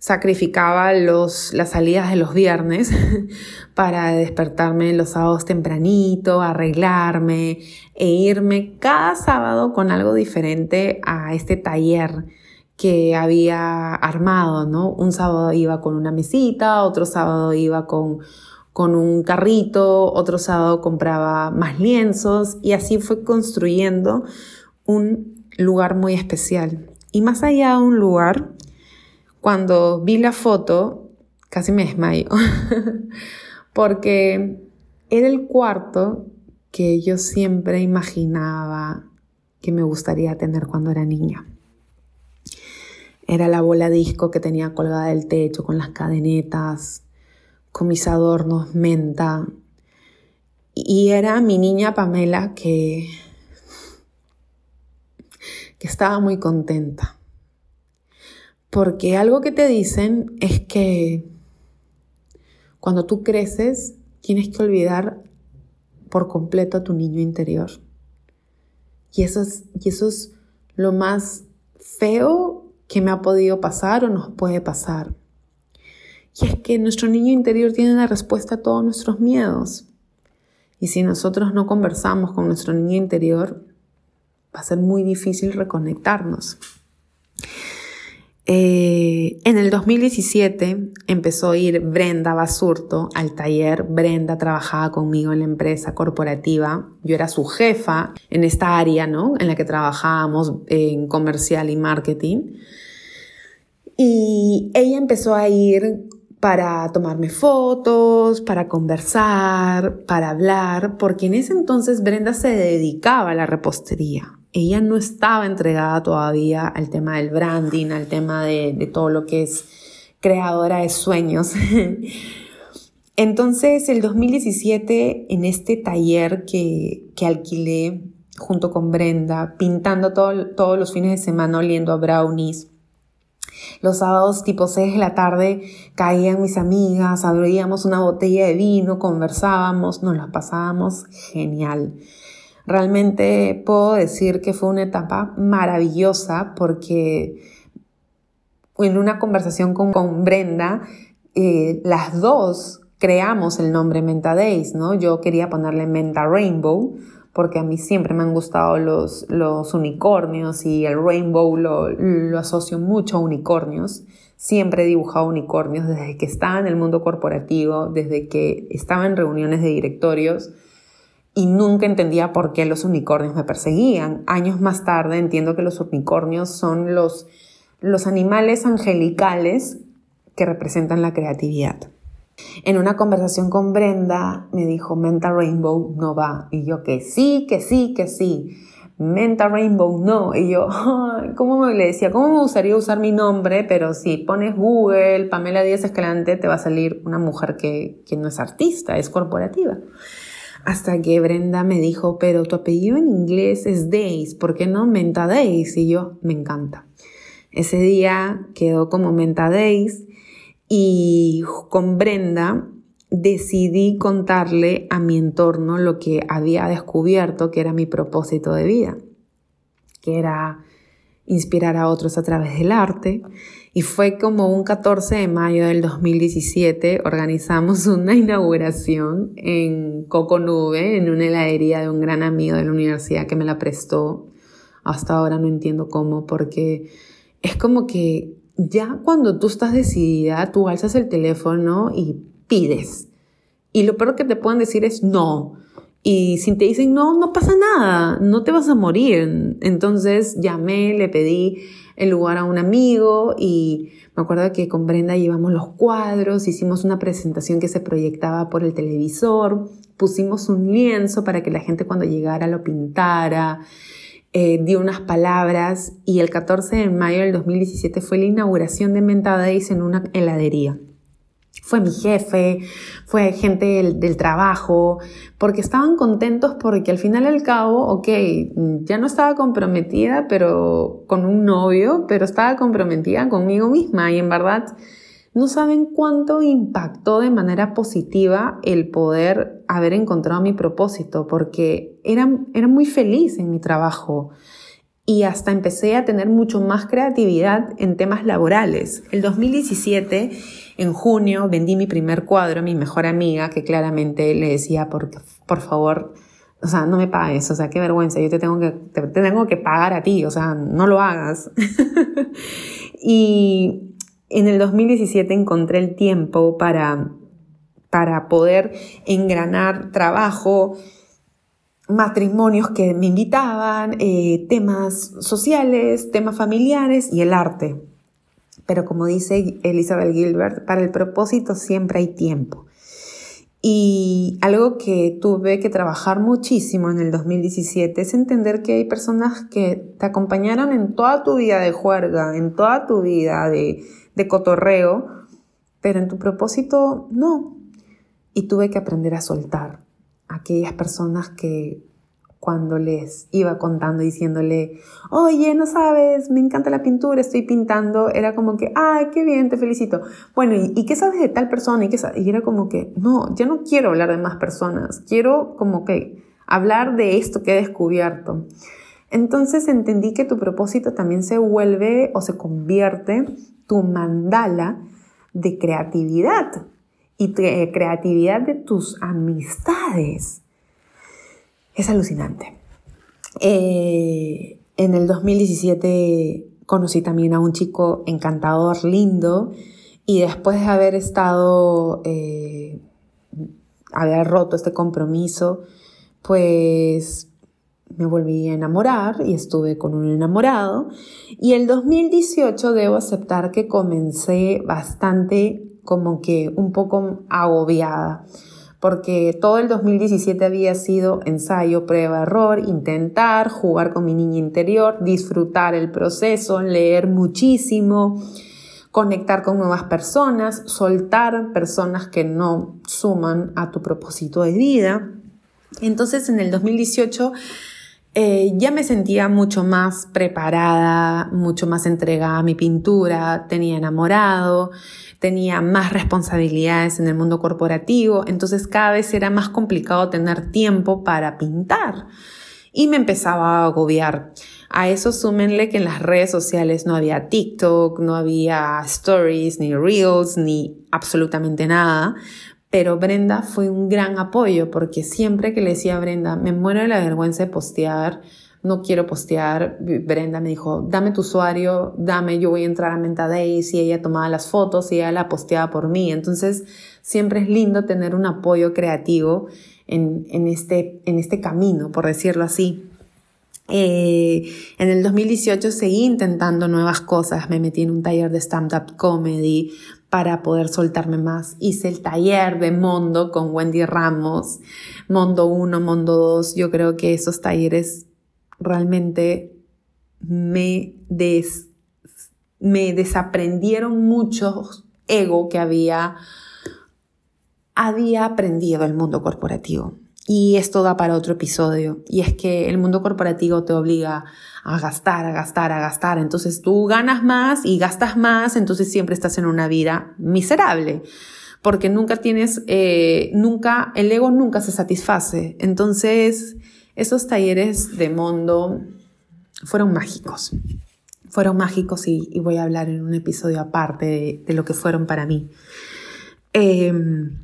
sacrificaba los, las salidas de los viernes para despertarme los sábados tempranito, arreglarme e irme cada sábado con algo diferente a este taller que había armado, ¿no? Un sábado iba con una mesita, otro sábado iba con, con un carrito, otro sábado compraba más lienzos y así fue construyendo un lugar muy especial. Y más allá de un lugar, cuando vi la foto, casi me desmayo, porque era el cuarto que yo siempre imaginaba que me gustaría tener cuando era niña. Era la bola disco que tenía colgada del techo con las cadenetas, con mis adornos menta. Y era mi niña Pamela que, que estaba muy contenta. Porque algo que te dicen es que cuando tú creces tienes que olvidar por completo a tu niño interior. Y eso es, y eso es lo más feo que me ha podido pasar o nos puede pasar. Y es que nuestro niño interior tiene la respuesta a todos nuestros miedos. Y si nosotros no conversamos con nuestro niño interior, va a ser muy difícil reconectarnos. Eh, en el 2017 empezó a ir Brenda Basurto al taller. Brenda trabajaba conmigo en la empresa corporativa. Yo era su jefa en esta área, ¿no? En la que trabajábamos en comercial y marketing. Y ella empezó a ir para tomarme fotos, para conversar, para hablar, porque en ese entonces Brenda se dedicaba a la repostería ella no estaba entregada todavía al tema del branding, al tema de, todo lo que es creadora de sueños. Entonces, el 2017, en este taller que, alquilé junto con Brenda, pintando todos los fines de semana oliendo a brownies, los sábados tipo 6 de la tarde caían mis amigas, abríamos una botella de vino, conversábamos, nos la pasábamos genial. Realmente puedo decir que fue una etapa maravillosa porque en una conversación con, Brenda, eh, las dos creamos el nombre Menta Days, ¿no? Yo quería ponerle Menta Rainbow porque a mí siempre me han gustado los, los unicornios y el rainbow lo, lo asocio mucho a unicornios. Siempre he dibujado unicornios desde que estaba en el mundo corporativo, desde que estaba en reuniones de directorios y nunca entendía por qué los unicornios me perseguían. Años más tarde entiendo que los unicornios son los, los animales angelicales que representan la creatividad. En una conversación con Brenda me dijo, Menta Rainbow no va. Y yo que sí, que sí, que sí. Menta Rainbow no. Y yo, ¿cómo me le decía? ¿Cómo me gustaría usar mi nombre? Pero si pones Google, Pamela Díaz Escalante, te va a salir una mujer que, que no es artista, es corporativa. Hasta que Brenda me dijo, pero tu apellido en inglés es Days, ¿por qué no Menta Days? Y yo, me encanta. Ese día quedó como Menta Days y con Brenda decidí contarle a mi entorno lo que había descubierto que era mi propósito de vida, que era inspirar a otros a través del arte. Y fue como un 14 de mayo del 2017, organizamos una inauguración en Coco Nube, en una heladería de un gran amigo de la universidad que me la prestó. Hasta ahora no entiendo cómo, porque es como que ya cuando tú estás decidida, tú alzas el teléfono y pides. Y lo peor que te pueden decir es no. Y si te dicen no, no pasa nada, no te vas a morir. Entonces llamé, le pedí el lugar a un amigo y me acuerdo que con Brenda llevamos los cuadros, hicimos una presentación que se proyectaba por el televisor, pusimos un lienzo para que la gente cuando llegara lo pintara eh, dio unas palabras y el 14 de mayo del 2017 fue la inauguración de Menta en una heladería. Fue mi jefe, fue gente del, trabajo, porque estaban contentos porque al final al cabo, ok, ya no estaba comprometida pero con un novio, pero estaba comprometida conmigo misma y en verdad no saben cuánto impactó de manera positiva el poder haber encontrado mi propósito, porque era, era muy feliz en mi trabajo y hasta empecé a tener mucho más creatividad en temas laborales. El 2017, en junio, vendí mi primer cuadro a mi mejor amiga, que claramente le decía, por, por favor, o sea, no me pagues, o sea, qué vergüenza, yo te tengo que, te tengo que pagar a ti, o sea, no lo hagas. y en el 2017 encontré el tiempo para, para poder engranar trabajo, matrimonios que me invitaban, eh, temas sociales, temas familiares y el arte. Pero como dice Elizabeth Gilbert, para el propósito siempre hay tiempo. Y algo que tuve que trabajar muchísimo en el 2017 es entender que hay personas que te acompañaron en toda tu vida de juerga, en toda tu vida de, de cotorreo, pero en tu propósito no. Y tuve que aprender a soltar aquellas personas que cuando les iba contando diciéndole, oye, no sabes, me encanta la pintura, estoy pintando, era como que, ay, qué bien, te felicito. Bueno, ¿y, qué sabes de tal persona? ¿Y, qué y era como que, no, ya no quiero hablar de más personas, quiero como que hablar de esto que he descubierto. Entonces entendí que tu propósito también se vuelve o se convierte tu mandala de creatividad y de creatividad de tus amistades. Es alucinante. Eh, en el 2017 conocí también a un chico encantador, lindo, y después de haber estado, eh, haber roto este compromiso, pues me volví a enamorar y estuve con un enamorado. Y el 2018 debo aceptar que comencé bastante como que un poco agobiada, porque todo el 2017 había sido ensayo, prueba, error, intentar, jugar con mi niña interior, disfrutar el proceso, leer muchísimo, conectar con nuevas personas, soltar personas que no suman a tu propósito de vida. Entonces en el 2018 eh, ya me sentía mucho más preparada, mucho más entregada a mi pintura, tenía enamorado, tenía más responsabilidades en el mundo corporativo, entonces cada vez era más complicado tener tiempo para pintar y me empezaba a agobiar. A eso súmenle que en las redes sociales no había TikTok, no había stories, ni reels, ni absolutamente nada Pero Brenda fue un gran apoyo porque siempre que le decía a Brenda, me muero de la vergüenza de postear, no quiero postear, Brenda me dijo, dame tu usuario, dame, yo voy a entrar a Menta Days y ella tomaba las fotos y ella la posteaba por mí. Entonces, siempre es lindo tener un apoyo creativo en, en, este, en este camino, por decirlo así. Eh, en el 2018 seguí intentando nuevas cosas, me metí en un taller de stand-up comedy para poder soltarme más. Hice el taller de Mondo con Wendy Ramos, Mondo 1, Mondo 2. Yo creo que esos talleres realmente me, des, me desaprendieron mucho ego que había, había aprendido el mundo corporativo. Y esto da para otro episodio. Y es que el mundo corporativo te obliga a gastar, a gastar, a gastar. Entonces tú ganas más y gastas más, entonces siempre estás en una vida miserable. Porque nunca tienes, eh, nunca, el ego nunca se satisface. Entonces, esos talleres de mundo fueron mágicos. Fueron mágicos y, voy a hablar en un episodio aparte de, lo que fueron para mí. Eh, en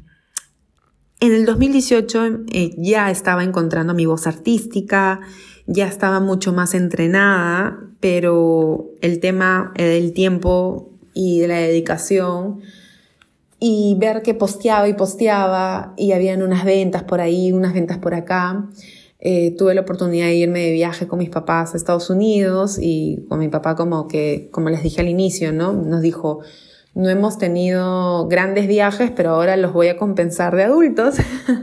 el 2018 eh, ya estaba encontrando mi voz artística, ya estaba mucho más entrenada, pero el tema del tiempo y de la dedicación y ver que posteaba y posteaba y habían unas ventas por ahí, unas ventas por acá. Eh, tuve la oportunidad de irme de viaje con mis papás a Estados Unidos y con mi papá como que, como les dije al inicio, ¿no? Nos dijo, no hemos tenido grandes viajes, pero ahora los voy a compensar de adultos.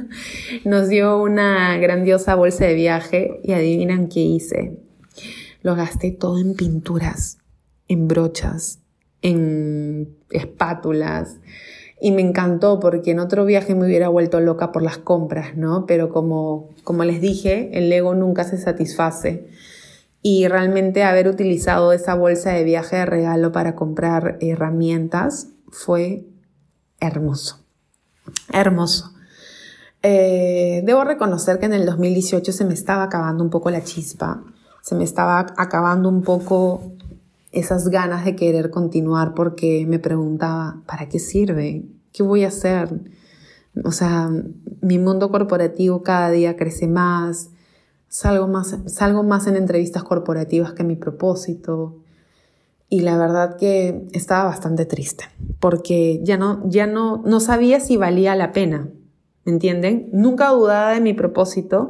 Nos dio una grandiosa bolsa de viaje y adivinan qué hice. Lo gasté todo en pinturas, en brochas, en espátulas. Y me encantó porque en otro viaje me hubiera vuelto loca por las compras, ¿no? Pero como, como les dije, el ego nunca se satisface y realmente haber utilizado esa bolsa de viaje de regalo para comprar herramientas fue hermoso, hermoso. Eh, debo reconocer que en el 2018 se me estaba acabando un poco la chispa, se me estaba acabando un poco esas ganas de querer continuar porque me preguntaba, ¿para qué sirve? ¿Qué voy a hacer? O sea, mi mundo corporativo cada día crece más, salgo más, salgo más en entrevistas corporativas que mi propósito. Y la verdad que estaba bastante triste, porque ya no, ya no, no sabía si valía la pena, ¿me entienden? Nunca dudaba de mi propósito,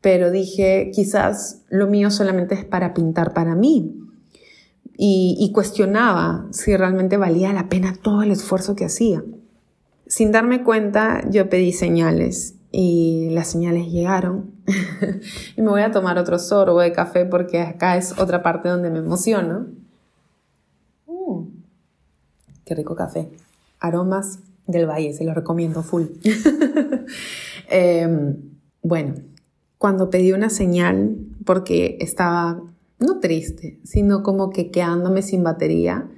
pero dije, quizás lo mío solamente es para pintar para mí. Y, cuestionaba si realmente valía la pena todo el esfuerzo que hacía. Sin darme cuenta, yo pedí señales y las señales llegaron. y me voy a tomar otro sorbo de café porque acá es otra parte donde me emociono. Uh, qué rico café. Aromas del valle, se lo recomiendo full. Em, bueno, cuando pedí una señal, porque estaba no triste, sino como que quedándome sin batería,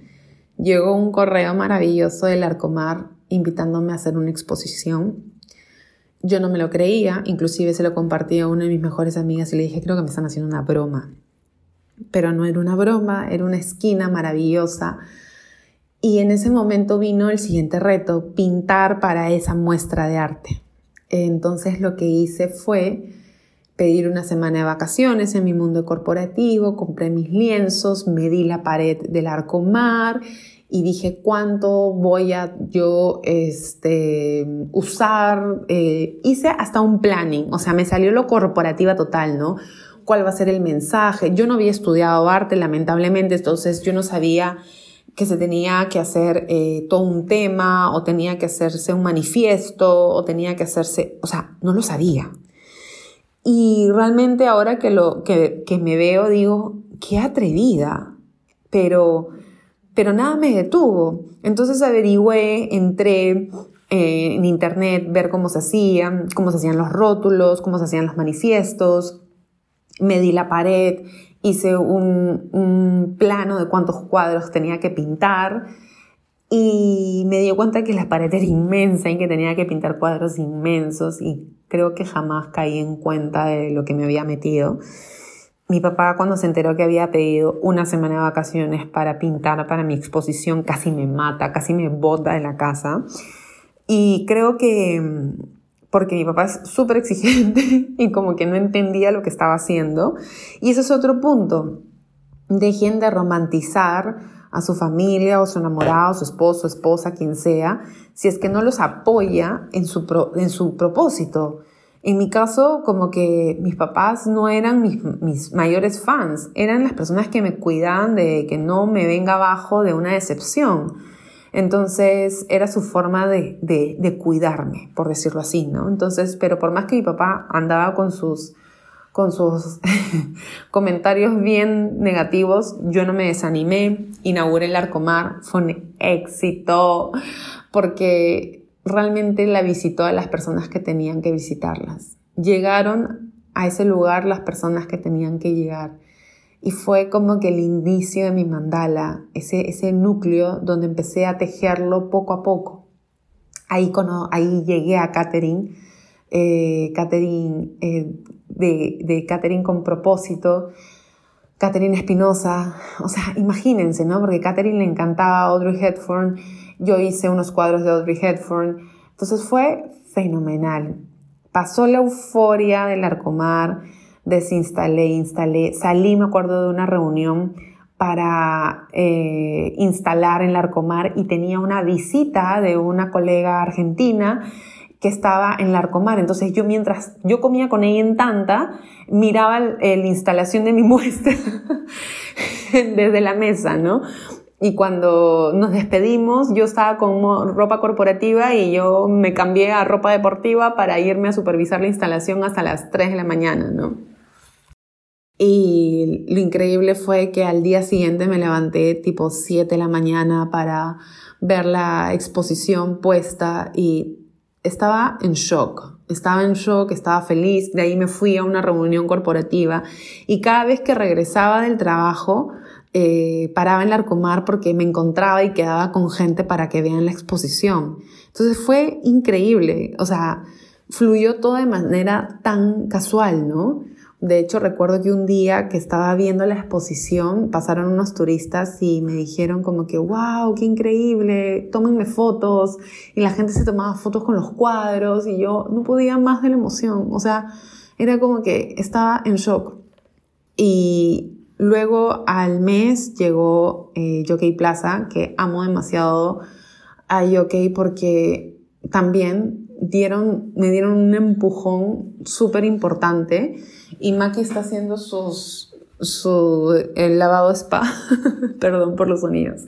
llegó un correo maravilloso del Arcomar invitándome a hacer una exposición yo no me lo creía, inclusive se lo compartí a una de mis mejores amigas y le dije, creo que me están haciendo una broma. Pero no era una broma, era una esquina maravillosa. Y en ese momento vino el siguiente reto, pintar para esa muestra de arte. Entonces lo que hice fue pedir una semana de vacaciones en mi mundo corporativo, compré mis lienzos, medí la pared del arco mar y dije cuánto voy a yo este, usar. Eh, hice hasta un planning, o sea, me salió lo corporativa total, ¿no? ¿Cuál va a ser el mensaje? Yo no había estudiado arte, lamentablemente, entonces yo no sabía que se tenía que hacer eh, todo un tema o tenía que hacerse un manifiesto o tenía que hacerse, o sea, no lo sabía. Y realmente ahora que, lo, que, que me veo digo, qué atrevida, pero pero nada me detuvo. Entonces averigüé, entré eh, en internet, ver cómo se hacían, cómo se hacían los rótulos, cómo se hacían los manifiestos, medí la pared, hice un, un plano de cuántos cuadros tenía que pintar y me di cuenta que la pared era inmensa y que tenía que pintar cuadros inmensos y creo que jamás caí en cuenta de lo que me había metido. Mi papá cuando se enteró que había pedido una semana de vacaciones para pintar para mi exposición casi me mata, casi me bota de la casa. Y creo que mm, porque mi papá es súper exigente y como que no entendía lo que estaba haciendo. Y ese es otro punto. Dejen de romantizar a su familia o su enamorado, su esposo, esposa, quien sea, si es que no los apoya en su, en su propósito. En mi caso, como que mis papás no eran mis, mis, mayores fans, eran las personas que me cuidaban de que no me venga abajo de una decepción. Entonces era su forma de, de, de, cuidarme, por decirlo así, ¿no? Entonces, pero por más que mi papá andaba con sus, con sus comentarios bien negativos, yo no me desanimé, inauguré el Arcomar, fue un éxito, porque realmente la visitó a las personas que tenían que visitarlas. Llegaron a ese lugar las personas que tenían que llegar y fue como que el inicio de mi mandala, ese, ese núcleo donde empecé a tejerlo poco a poco. Ahí, ahí llegué a Catherine, eh, Catherine eh, de, Catherine con propósito, Catherine Espinosa, o sea, imagínense, ¿no? Porque Catherine le encantaba Audrey Hepburn, yo hice unos cuadros de Audrey Hepburn, entonces fue fenomenal. Pasó la euforia del Arcomar, desinstalé, instalé, salí, me acuerdo de una reunión para eh, instalar en Larcomar y tenía una visita de una colega argentina que estaba en Larcomar. Entonces yo mientras yo comía con ella en Tanta, miraba la instalación de mi muestra desde la mesa, ¿no? Y cuando nos despedimos, yo estaba con ropa corporativa y yo me cambié a ropa deportiva para irme a supervisar la instalación hasta las 3 de la mañana, ¿no? Y lo increíble fue que al día siguiente me levanté tipo 7 de la mañana para ver la exposición puesta y estaba en shock. Estaba en shock, estaba feliz. De ahí me fui a una reunión corporativa y cada vez que regresaba del trabajo, eh, paraba en el Arcomar porque me encontraba y quedaba con gente para que vean la exposición. Entonces fue increíble. O sea, fluyó todo de manera tan casual, ¿no? De hecho, recuerdo que un día que estaba viendo la exposición, pasaron unos turistas y me dijeron como que, wow, qué increíble, tómenme fotos. Y la gente se tomaba fotos con los cuadros y yo no podía más de la emoción. O sea, era como que estaba en shock. Y luego al mes llegó eh, Plaza, que amo demasiado a Jockey porque también dieron, me dieron un empujón súper importante y Maki está haciendo sus, su el lavado spa, perdón por los sonidos.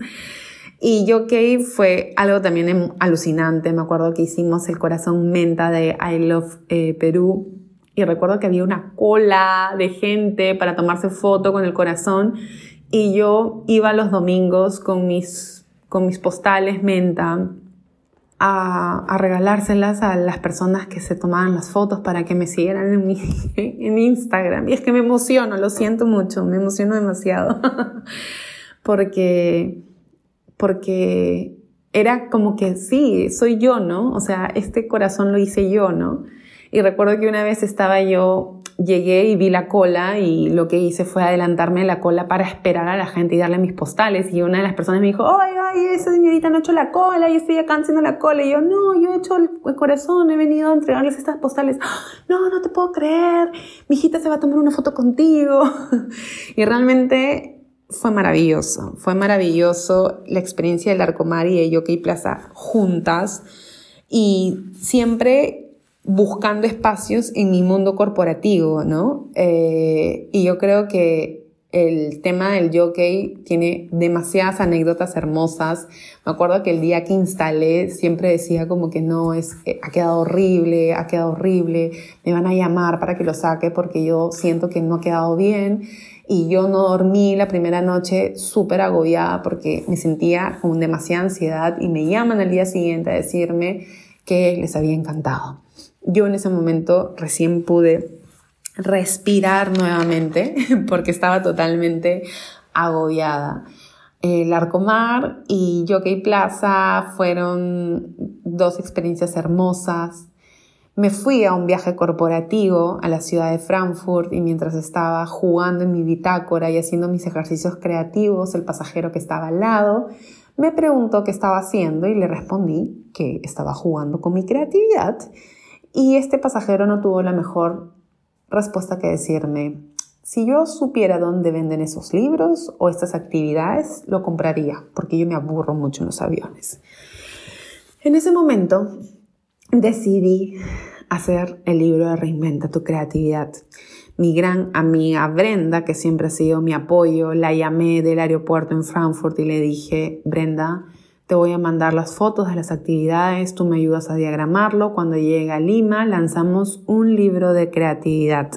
Y yo que fue algo también em, alucinante. Me acuerdo que hicimos el corazón menta de I Love eh, Perú. Y recuerdo que había una cola de gente para tomarse foto con el corazón. Y yo iba los domingos con mis, con mis postales menta a, regalárselas a las personas que se tomaban las fotos para que me siguieran en, mi, en Instagram. Y es que me emociono, lo siento mucho, me emociono demasiado. porque, porque era como que sí, soy yo, ¿no? O sea, este corazón lo hice yo, ¿no? Y recuerdo que una vez estaba yo, llegué y vi la cola y lo que hice fue adelantarme la cola para esperar a la gente y darle mis postales. Y una de las personas me dijo, ay, ay, esa señorita no ha hecho la cola y estoy acá haciendo la cola. Y yo, no, yo he hecho el corazón, he venido a entregarles estas postales. No, no te puedo creer, mi hijita se va a tomar una foto contigo. y realmente fue maravilloso, fue maravilloso la experiencia del Arcomar y de Yoke Plaza juntas. Y siempre buscando espacios en mi mundo corporativo, ¿no? Eh, y yo creo que el tema del jockey tiene demasiadas anécdotas hermosas. Me acuerdo que el día que instalé siempre decía como que no, es, eh, ha quedado horrible, ha quedado horrible, me van a llamar para que lo saque porque yo siento que no ha quedado bien. Y yo no dormí la primera noche súper agobiada porque me sentía con demasiada ansiedad y me llaman al día siguiente a decirme que les había encantado. Yo en ese momento recién pude respirar nuevamente porque estaba totalmente agobiada. El Arcomar y Jockey Plaza fueron dos experiencias hermosas. Me fui a un viaje corporativo a la ciudad de Frankfurt y mientras estaba jugando en mi bitácora y haciendo mis ejercicios creativos, el pasajero que estaba al lado Me preguntó qué estaba haciendo y le respondí que estaba jugando con mi creatividad y este pasajero no tuvo la mejor respuesta que decirme, si yo supiera dónde venden esos libros o estas actividades, lo compraría, porque yo me aburro mucho en los aviones. En ese momento decidí hacer el libro de Reinventa tu creatividad. Mi gran amiga Brenda, que siempre ha sido mi apoyo, la llamé del aeropuerto en Frankfurt y le dije, Brenda, te voy a mandar las fotos de las actividades, tú me ayudas a diagramarlo. Cuando llegue a Lima, lanzamos un libro de creatividad.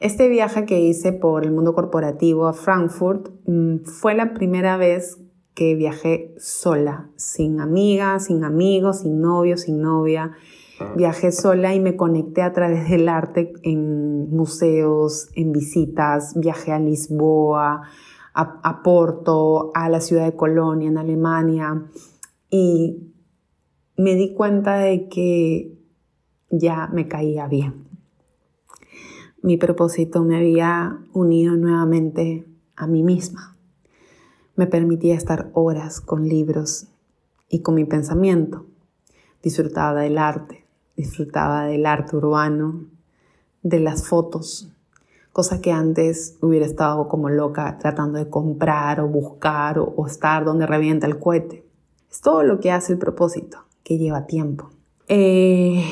Este viaje que hice por el mundo corporativo a Frankfurt mm, fue la primera vez que viajé sola, sin amigas, sin amigos, sin novio, sin novia. Ah. Viajé sola y me conecté a través del arte en museos, en visitas. Viajé a Lisboa, a, a Porto, a la ciudad de Colonia, en Alemania. Y me di cuenta de que ya me caía bien mi propósito me había unido nuevamente a mí misma. Me permitía estar horas con libros y con mi pensamiento. Disfrutaba del arte, disfrutaba del arte urbano, de las fotos, cosa que antes hubiera estado como loca tratando de comprar o buscar o, estar donde revienta el cohete. Es todo lo que hace el propósito, que lleva tiempo. Eh,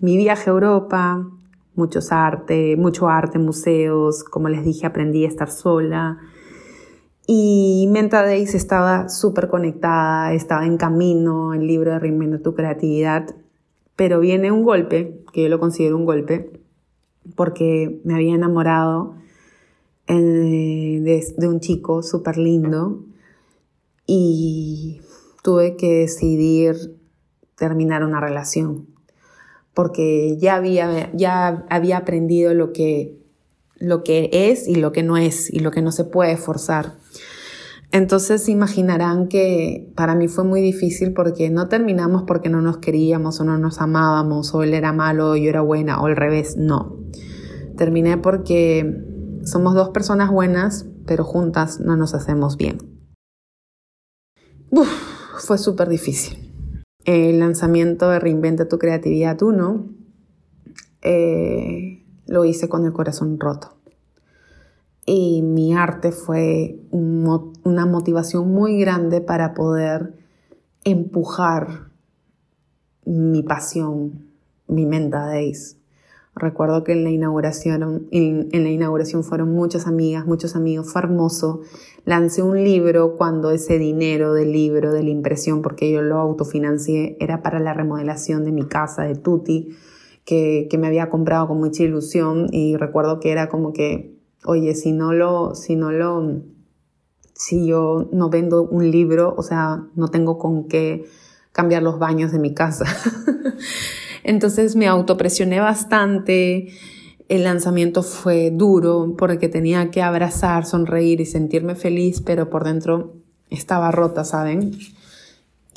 mi viaje a Europa, muchos arte, mucho arte, museos, como les dije, aprendí a estar sola. Y Menta Days estaba súper conectada, estaba en camino, el libro de Reinventa tu creatividad, pero viene un golpe, que yo lo considero un golpe, porque me había enamorado eh, de, un chico súper lindo y tuve que decidir terminar una relación porque ya había, ya había aprendido lo que, lo que es y lo que no es y lo que no se puede forzar. Entonces imaginarán que para mí fue muy difícil porque no terminamos porque no nos queríamos o no nos amábamos o él era malo o yo era buena o al revés, no. Terminé porque somos dos personas buenas pero juntas no nos hacemos bien. fue súper difícil el lanzamiento de Reinventa tu Creatividad 1, eh, lo hice con el corazón roto. Y mi arte fue una motivación muy grande para poder empujar mi pasión, mi Menta Days. Recuerdo que en la inauguración, en, la inauguración fueron muchas amigas, muchos amigos, fue hermoso. Lancé un libro cuando ese dinero del libro, de la impresión, porque yo lo autofinancié, era para la remodelación de mi casa, de Tutti, que, que me había comprado con mucha ilusión y recuerdo que era como que, oye, si no lo, si no lo, si yo no vendo un libro, o sea, no tengo con qué cambiar los baños de mi casa. Entonces me autopresioné bastante. El lanzamiento fue duro porque tenía que abrazar, sonreír y sentirme feliz, pero por dentro estaba rota, ¿saben?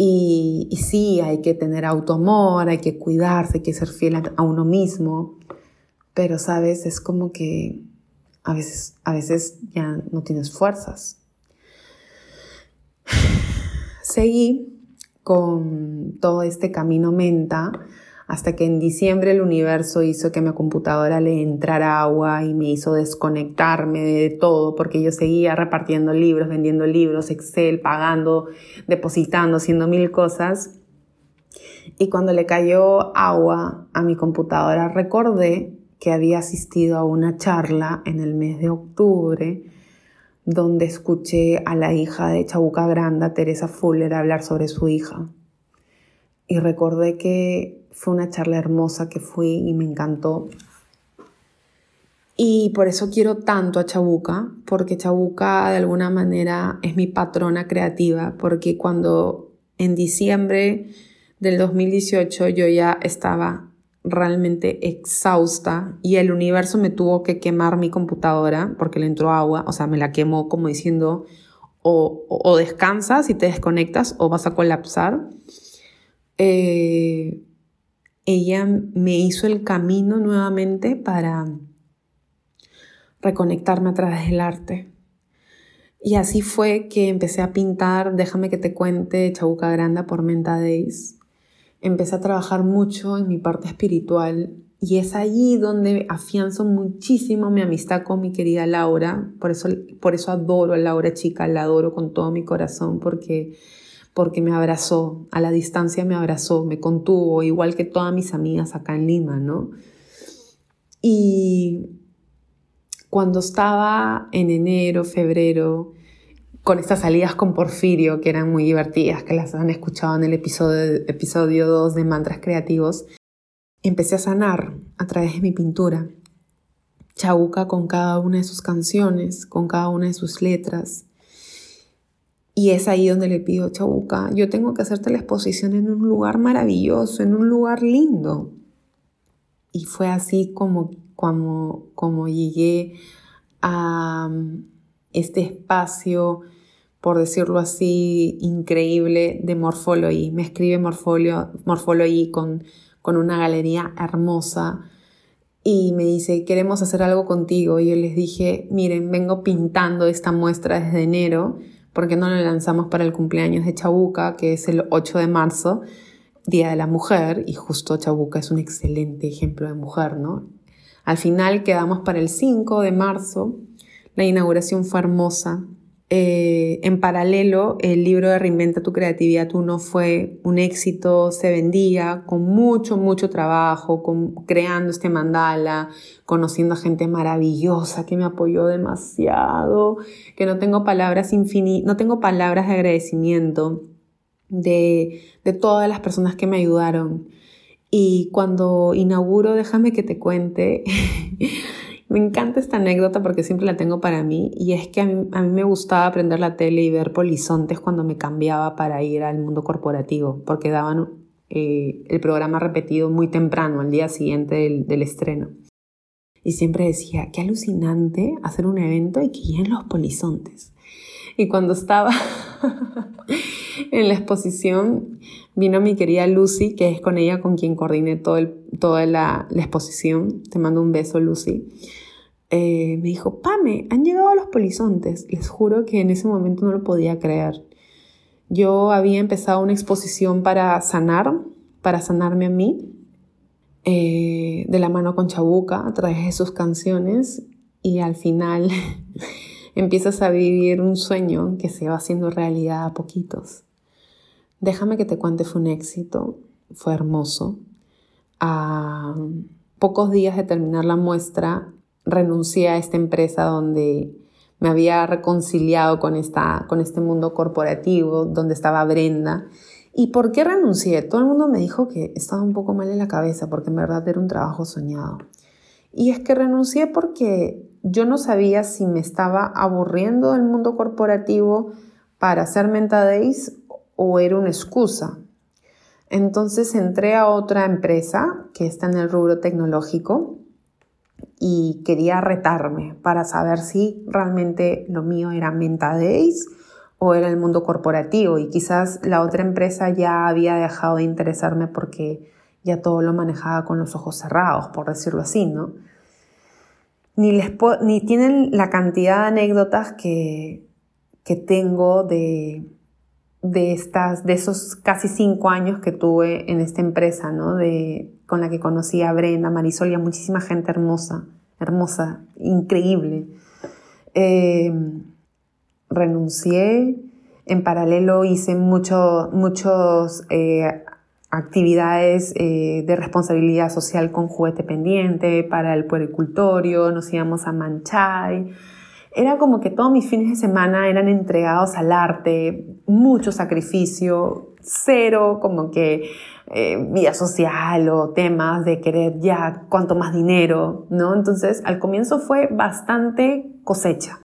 Y, sí, hay que tener autoamor, hay que cuidarse, hay que ser fiel a, uno mismo, pero, ¿sabes? Es como que a veces, a veces ya no tienes fuerzas. Seguí con todo este camino menta hasta que en diciembre el universo hizo que mi computadora le entrara agua y me hizo desconectarme de todo porque yo seguía repartiendo libros, vendiendo libros, Excel, pagando, depositando, haciendo mil cosas. Y cuando le cayó agua a mi computadora recordé que había asistido a una charla en el mes de octubre donde escuché a la hija de Chabuca Granda, Teresa Fuller, hablar sobre su hija. Y recordé que fue una charla hermosa que fui y me encantó. Y por eso quiero tanto a Chabuca, porque Chabuca de alguna manera es mi patrona creativa, porque cuando en diciembre del 2018 yo ya estaba realmente exhausta y el universo me tuvo que quemar mi computadora porque le entró agua, o sea, me la quemó como diciendo o, descansas y te desconectas o vas a colapsar. Eh, ella me hizo el camino nuevamente para reconectarme a través del arte. Y así fue que empecé a pintar, déjame que te cuente, Chabuca Granda por Menta Days. Empecé a trabajar mucho en mi parte espiritual y es allí donde afianzo muchísimo mi amistad con mi querida Laura. Por eso, por eso adoro a Laura chica, la adoro con todo mi corazón porque, porque me abrazó, a la distancia me abrazó, me contuvo, igual que todas mis amigas acá en Lima, ¿no? Y cuando estaba en enero, febrero, con estas salidas con Porfirio, que eran muy divertidas, que las han escuchado en el episodio, episodio 2 de Mantras Creativos, empecé a sanar a través de mi pintura. Chabuca con cada una de sus canciones, con cada una de sus letras. Y es ahí donde le pido, Chabuca, yo tengo que hacerte la exposición en un lugar maravilloso, en un lugar lindo. Y fue así como, como, como llegué a este espacio, por decirlo así, increíble de Morphology. Me escribe Morphology con con una galería hermosa y me dice, queremos hacer algo contigo. Y yo les dije, miren, vengo pintando esta muestra desde enero, porque no la lanzamos para el cumpleaños de Chabuca, que es el 8 de marzo, Día de la Mujer, y justo Chabuca es un excelente ejemplo de mujer, ¿no? Al final quedamos para el 5 de marzo, la inauguración fue hermosa, eh, en paralelo, el libro de Reinventa tu Creatividad 1 fue un éxito, se vendía con mucho, mucho trabajo, con, creando este mandala, conociendo a gente maravillosa que me apoyó demasiado, que no tengo palabras infinitas, no tengo palabras de agradecimiento de, de todas las personas que me ayudaron. Y cuando inauguro, déjame que te cuente, Me encanta esta anécdota porque siempre la tengo para mí y es que a mí, me gustaba aprender la tele y ver polizontes cuando me cambiaba para ir al mundo corporativo porque daban eh, el programa repetido muy temprano, al día siguiente del, estreno. Y siempre decía, qué alucinante hacer un evento y que lleguen los polizontes. Y cuando estaba en la exposición, vino mi querida Lucy, que es con ella con quien coordiné todo toda la, la, exposición. Te mando un beso, Lucy. Eh, me dijo, Pame, han llegado los polizontes. Les juro que en ese momento no lo podía creer. Yo había empezado una exposición para sanar, para sanarme a mí, eh, de la mano con Chabuca, a través de sus canciones, y al final empiezas a vivir un sueño que se va haciendo realidad a poquitos. Déjame que te cuente, fue un éxito, fue hermoso. A pocos días de terminar la muestra, renuncié a esta empresa donde me había reconciliado con, esta, con este mundo corporativo, donde estaba Brenda. ¿Y por qué renuncié? Todo el mundo me dijo que estaba un poco mal en la cabeza porque en verdad era un trabajo soñado. Y es que renuncié porque yo no sabía si me estaba aburriendo del mundo corporativo para hacer Menta Days o era una excusa. Entonces entré a otra empresa que está en el rubro tecnológico y quería retarme para saber si realmente lo mío era Menta Days o era el mundo corporativo y quizás la otra empresa ya había dejado de interesarme porque ya todo lo manejaba con los ojos cerrados, por decirlo así, ¿no? Ni, les ni tienen la cantidad de anécdotas que, que tengo de, de, estas, de esos casi cinco años que tuve en esta empresa, ¿no? De, con la que conocí a Brenda, Marisol y a muchísima gente hermosa, hermosa, increíble. Eh, renuncié, en paralelo hice muchos, eh, actividades eh, de responsabilidad social con juguete pendiente para el puericultorio, nos íbamos a Manchay. Era como que todos mis fines de semana eran entregados al arte, mucho sacrificio, cero como que eh, vida social o temas de querer ya cuanto más dinero, ¿no? Entonces, al comienzo fue bastante cosecha.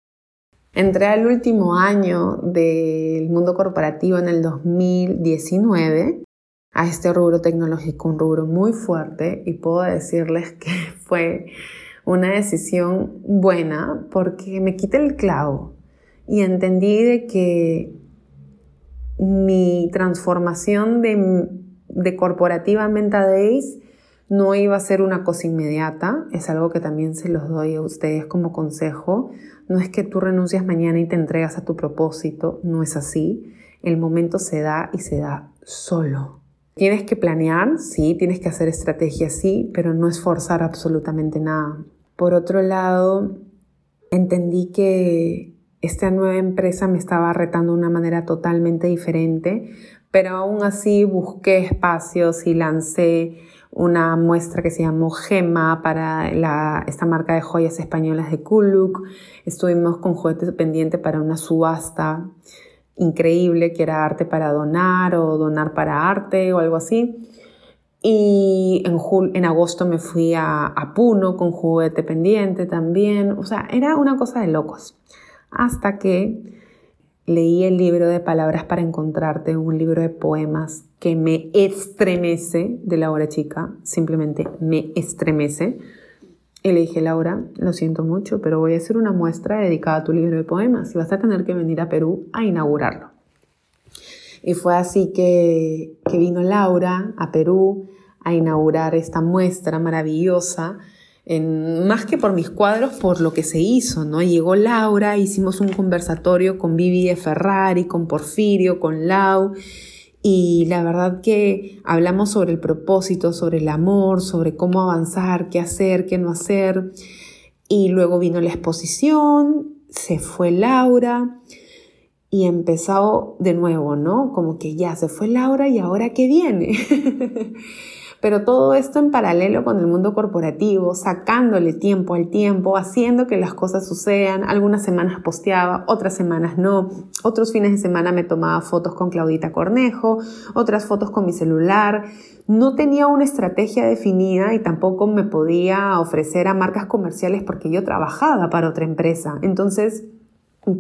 Entré al último año del mundo corporativo en el 2019 a este rubro tecnológico, un rubro muy fuerte y puedo decirles que fue una decisión buena porque me quité el clavo y entendí de que mi transformación de de corporativa Menta Days No iba a ser una cosa inmediata, es algo que también se los doy a ustedes como consejo. No es que tú renuncias mañana y te entregas a tu propósito, no es así. El momento se da y se da solo. Tienes que planear, sí, tienes que hacer estrategia, sí, pero no es forzar absolutamente nada. Por otro lado, entendí que esta nueva empresa me estaba retando de una manera totalmente diferente, pero aún así busqué espacios y lancé una muestra que se llamó Gema para esta marca de joyas españolas de Kuluk. Estuvimos con juguetes pendiente para una subasta increíble que era arte para donar o donar para arte o algo así. Y en, en agosto me fui a, a Puno con juguete pendiente también. O sea, era una cosa de locos. Hasta que leí el libro de Palabras para Encontrarte, un libro de poemas que me estremece de Laura Chica, simplemente me estremece. Y le dije, Laura, lo siento mucho, pero voy a hacer una muestra dedicada a tu libro de poemas y vas a tener que venir a Perú a inaugurarlo. Y fue así que, que vino Laura a Perú a inaugurar esta muestra maravillosa más que por mis cuadros, por lo que se hizo, ¿no? Llegó Laura, hicimos un conversatorio con Vivi de Ferrari, con Porfirio, con Lau, y la verdad que hablamos sobre el propósito, sobre el amor, sobre cómo avanzar, qué hacer, qué no hacer, y luego vino la exposición, se fue Laura, y empezó de nuevo, ¿no? Como que ya se fue Laura y ahora qué viene. Pero todo esto en paralelo con el mundo corporativo, sacándole tiempo al tiempo, haciendo que las cosas sucedan. Algunas semanas posteaba, otras semanas no. Otros fines de semana me tomaba fotos con Claudita Cornejo, otras fotos con mi celular. No tenía una estrategia definida y tampoco me podía ofrecer a marcas comerciales porque yo trabajaba para otra empresa. Entonces,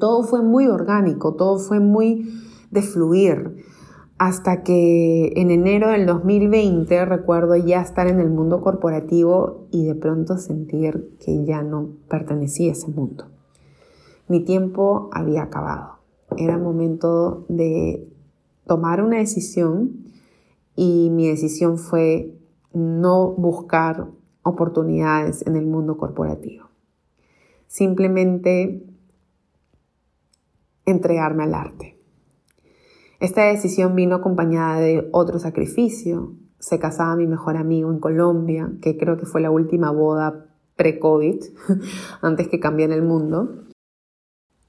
todo fue muy orgánico, todo fue muy de fluir hasta que en enero del 2020 recuerdo ya estar en el mundo corporativo y de pronto sentir que ya no pertenecía a ese mundo. Mi tiempo había acabado. Era momento de tomar una decisión y mi decisión fue no buscar oportunidades en el mundo corporativo. Simplemente entregarme al arte. Esta decisión vino acompañada de otro sacrificio. Se casaba mi mejor amigo en Colombia, que creo que fue la última boda pre-COVID, antes que en el mundo.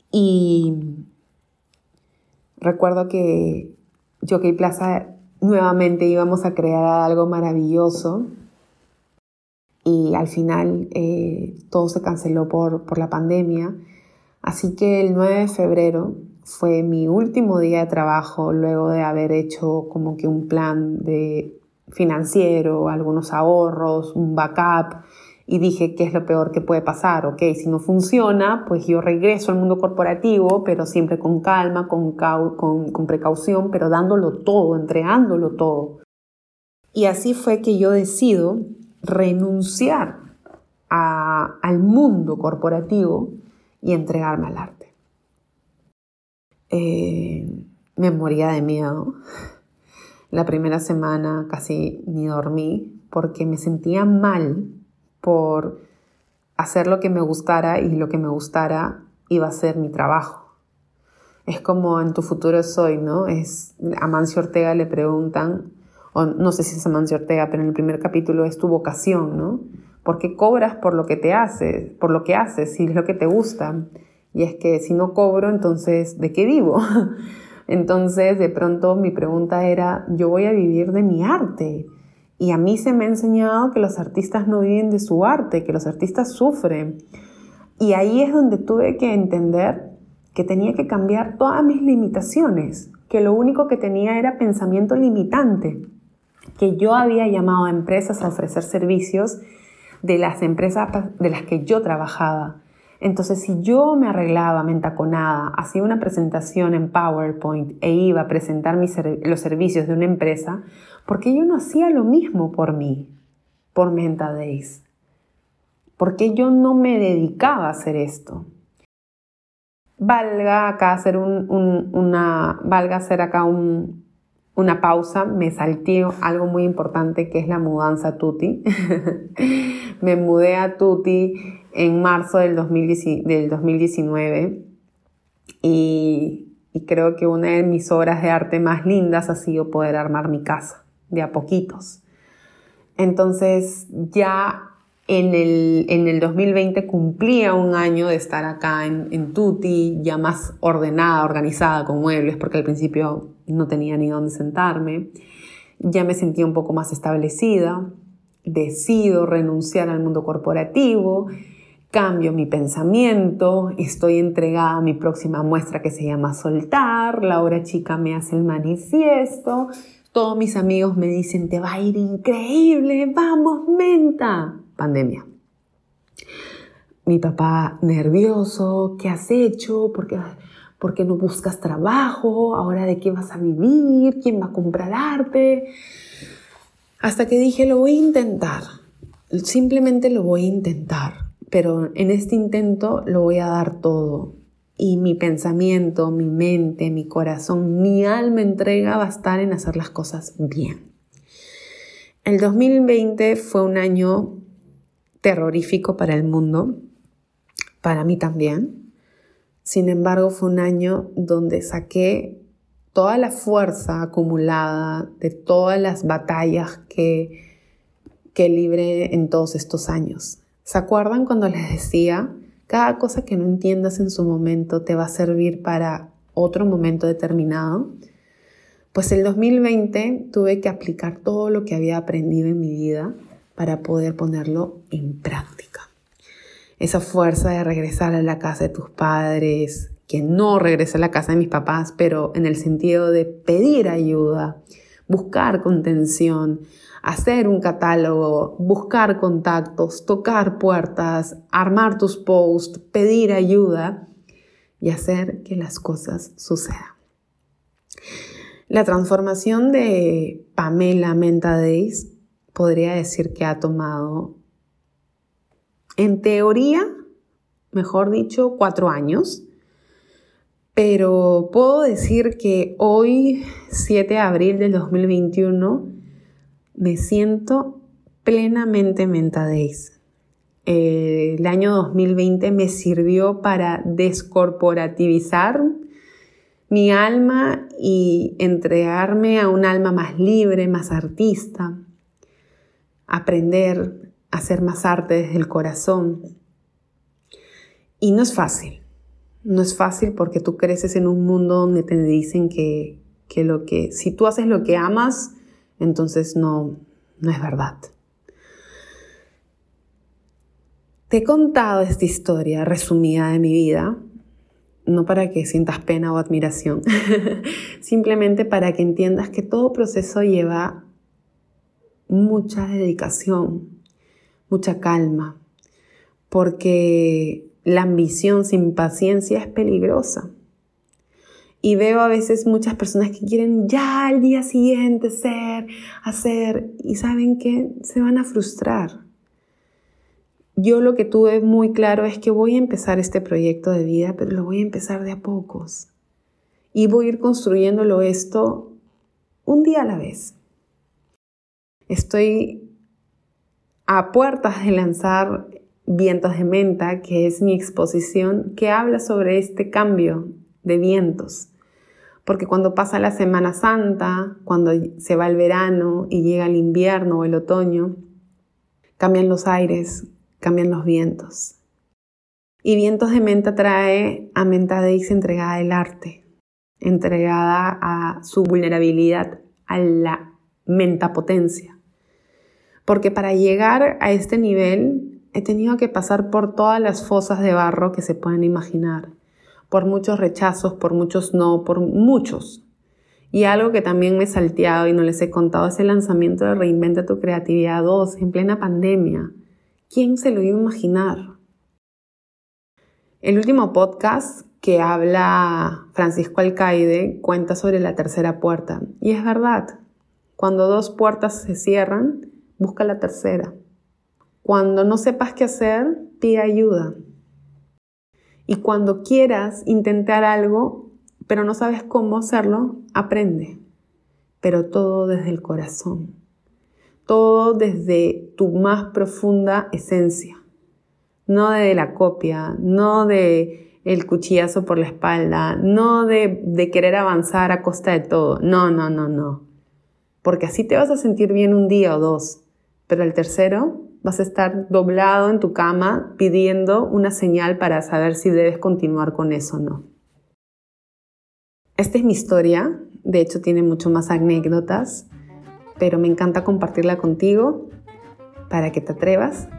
Y recuerdo que Jockey Plaza nuevamente íbamos a crear algo maravilloso y al final eh, todo se canceló por, por la pandemia. Así que el 9 de febrero fue mi último día de trabajo luego de haber hecho como que un plan de financiero, algunos ahorros, un backup y dije qué es lo peor que puede pasar, ok, si no funciona, pues yo regreso al mundo corporativo, pero siempre con calma, con, con, precaución, pero dándolo todo, entregándolo todo. Y así fue que yo decido renunciar al mundo corporativo y entregarme al arte. Eh, me moría de miedo. La primera semana casi ni dormí porque me sentía mal por hacer lo que me gustara y lo que me gustara iba a ser mi trabajo. Es como en tu futuro soy, ¿no? Es a Mancio Ortega le preguntan, no sé si es a Mancio Ortega, pero en el primer capítulo es tu vocación, ¿no? ¿Por qué cobras por lo que te haces, por lo que haces, si es lo que te gusta? Y es que si no cobro, entonces, ¿de qué vivo? Entonces, de pronto mi pregunta era, yo voy a vivir de mi arte. Y a mí se me ha enseñado que los artistas no viven de su arte, que los artistas sufren. Y ahí es donde tuve que entender que tenía que cambiar todas mis limitaciones, que lo único que tenía era pensamiento limitante, que yo había llamado a empresas a ofrecer servicios de las empresas de las que yo trabajaba entonces, si yo me arreglaba, me entaconaba, hacía una presentación en PowerPoint e iba a presentar los servicios de una empresa, ¿por qué yo no hacía lo mismo por mí, por Menta Days? ¿Por qué yo no me dedicaba a hacer esto? Valga hacer una, valga hacer acá un, una pausa, me salté algo muy importante que es la mudanza a Tuti. me mudé a Tuti en marzo del, 2019 y, y creo que una de mis obras de arte más lindas ha sido poder armar mi casa, de a poquitos. Entonces ya en el, en el 2020 cumplía un año de estar acá en, en Tuti, ya más ordenada, organizada con muebles, porque al principio no tenía ni dónde sentarme. Ya me sentía un poco más establecida. Decido renunciar al mundo corporativo. Cambio mi pensamiento. Estoy entregada a mi próxima muestra que se llama Soltar. La hora chica me hace el manifiesto. Todos mis amigos me dicen, te va a ir increíble. Vamos, menta. Pandemia mi papá nervioso, ¿qué has hecho? Porque ¿Por qué no buscas trabajo? ¿Ahora de qué vas a vivir? ¿Quién va a comprar arte? Hasta que dije, lo voy a intentar. Simplemente lo voy a intentar. Pero en este intento lo voy a dar todo. Y mi pensamiento, mi mente, mi corazón, mi alma entrega va a estar en hacer las cosas bien. El 2020 fue un año terrorífico para el mundo, para mí también sin embargo, fue un año donde saqué toda la fuerza acumulada de todas las batallas que, que libré en todos estos años. ¿Se acuerdan cuando les decía, cada cosa que no entiendas en su momento te va a servir para otro momento determinado? Pues el 2020 tuve que aplicar todo lo que había aprendido en mi vida para poder ponerlo en práctica esa fuerza de regresar a la casa de tus padres, que no regresé a la casa de mis papás, pero en el sentido de pedir ayuda, buscar contención, hacer un catálogo, buscar contactos, tocar puertas, armar tus posts, pedir ayuda y hacer que las cosas sucedan. La transformación de Pamela Menta Days podría decir que ha tomado en teoría, mejor dicho, cuatro años. Pero puedo decir que hoy, 7 de abril del 2021, me siento plenamente mentadéis. Eh, el año 2020 me sirvió para descorporativizar mi alma y entregarme a un alma más libre, más artista, aprender hacer más arte desde el corazón. Y no es fácil. No es fácil porque tú creces en un mundo donde te dicen que, que lo que si tú haces lo que amas, entonces no no es verdad. Te he contado esta historia resumida de mi vida, no para que sientas pena o admiración, simplemente para que entiendas que todo proceso lleva mucha dedicación, mucha calma, porque la ambición sin paciencia es peligrosa. Y veo a veces muchas personas que quieren ya al día siguiente ser, hacer, y saben que se van a frustrar. Yo lo que tuve muy claro es que voy a empezar este proyecto de vida, pero lo voy a empezar de a pocos. Y voy a ir construyéndolo esto un día a la vez. Estoy a puertas de lanzar Vientos de Menta, que es mi exposición que habla sobre este cambio de vientos. Porque cuando pasa la Semana Santa, cuando se va el verano y llega el invierno o el otoño, cambian los aires, cambian los vientos. Y Vientos de Menta trae a Menta Deis entregada al arte, entregada a su vulnerabilidad, a la mentapotencia porque para llegar a este nivel he tenido que pasar por todas las fosas de barro que se pueden imaginar, por muchos rechazos, por muchos no, por muchos. Y algo que también me he salteado y no les he contado es el lanzamiento de Reinventa tu Creatividad 2 en plena pandemia. ¿Quién se lo iba a imaginar? El último podcast que habla Francisco Alcaide cuenta sobre la tercera puerta. Y es verdad, cuando dos puertas se cierran, busca la tercera. Cuando no sepas qué hacer, pide ayuda. Y cuando quieras intentar algo, pero no sabes cómo hacerlo, aprende. pero todo desde el corazón, todo desde tu más profunda esencia, no de la copia, no de el cuchillazo por la espalda, no de, de querer avanzar a costa de todo, no, no, no, no, porque así te vas a sentir bien un día o dos, pero el tercero vas a estar doblado en tu cama pidiendo una señal para saber si debes continuar con eso o no. Esta es mi historia, de hecho tiene mucho más anécdotas, pero me encanta compartirla contigo para que te atrevas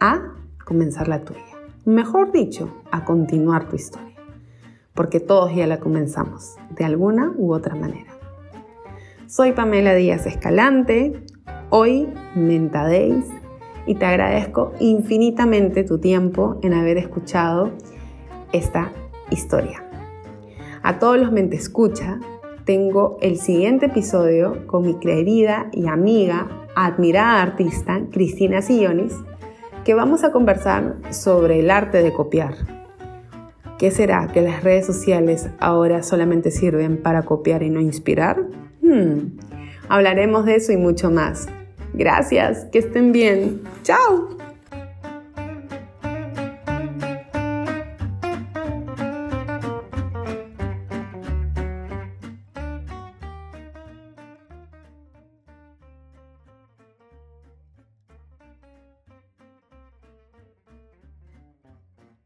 a comenzar la tuya. Mejor dicho, a continuar tu historia, porque todos ya la comenzamos, de alguna u otra manera. Soy Pamela Díaz Escalante, hoy Mentadéis y te agradezco infinitamente tu tiempo en haber escuchado esta historia. A todos los mente escucha, tengo el siguiente episodio con mi querida y amiga, admirada artista, Cristina Sillonis, que vamos a conversar sobre el arte de copiar. ¿Qué será que las redes sociales ahora solamente sirven para copiar y no inspirar? Hmm. Hablaremos de eso y mucho más. Gracias, que estén bien. Chao.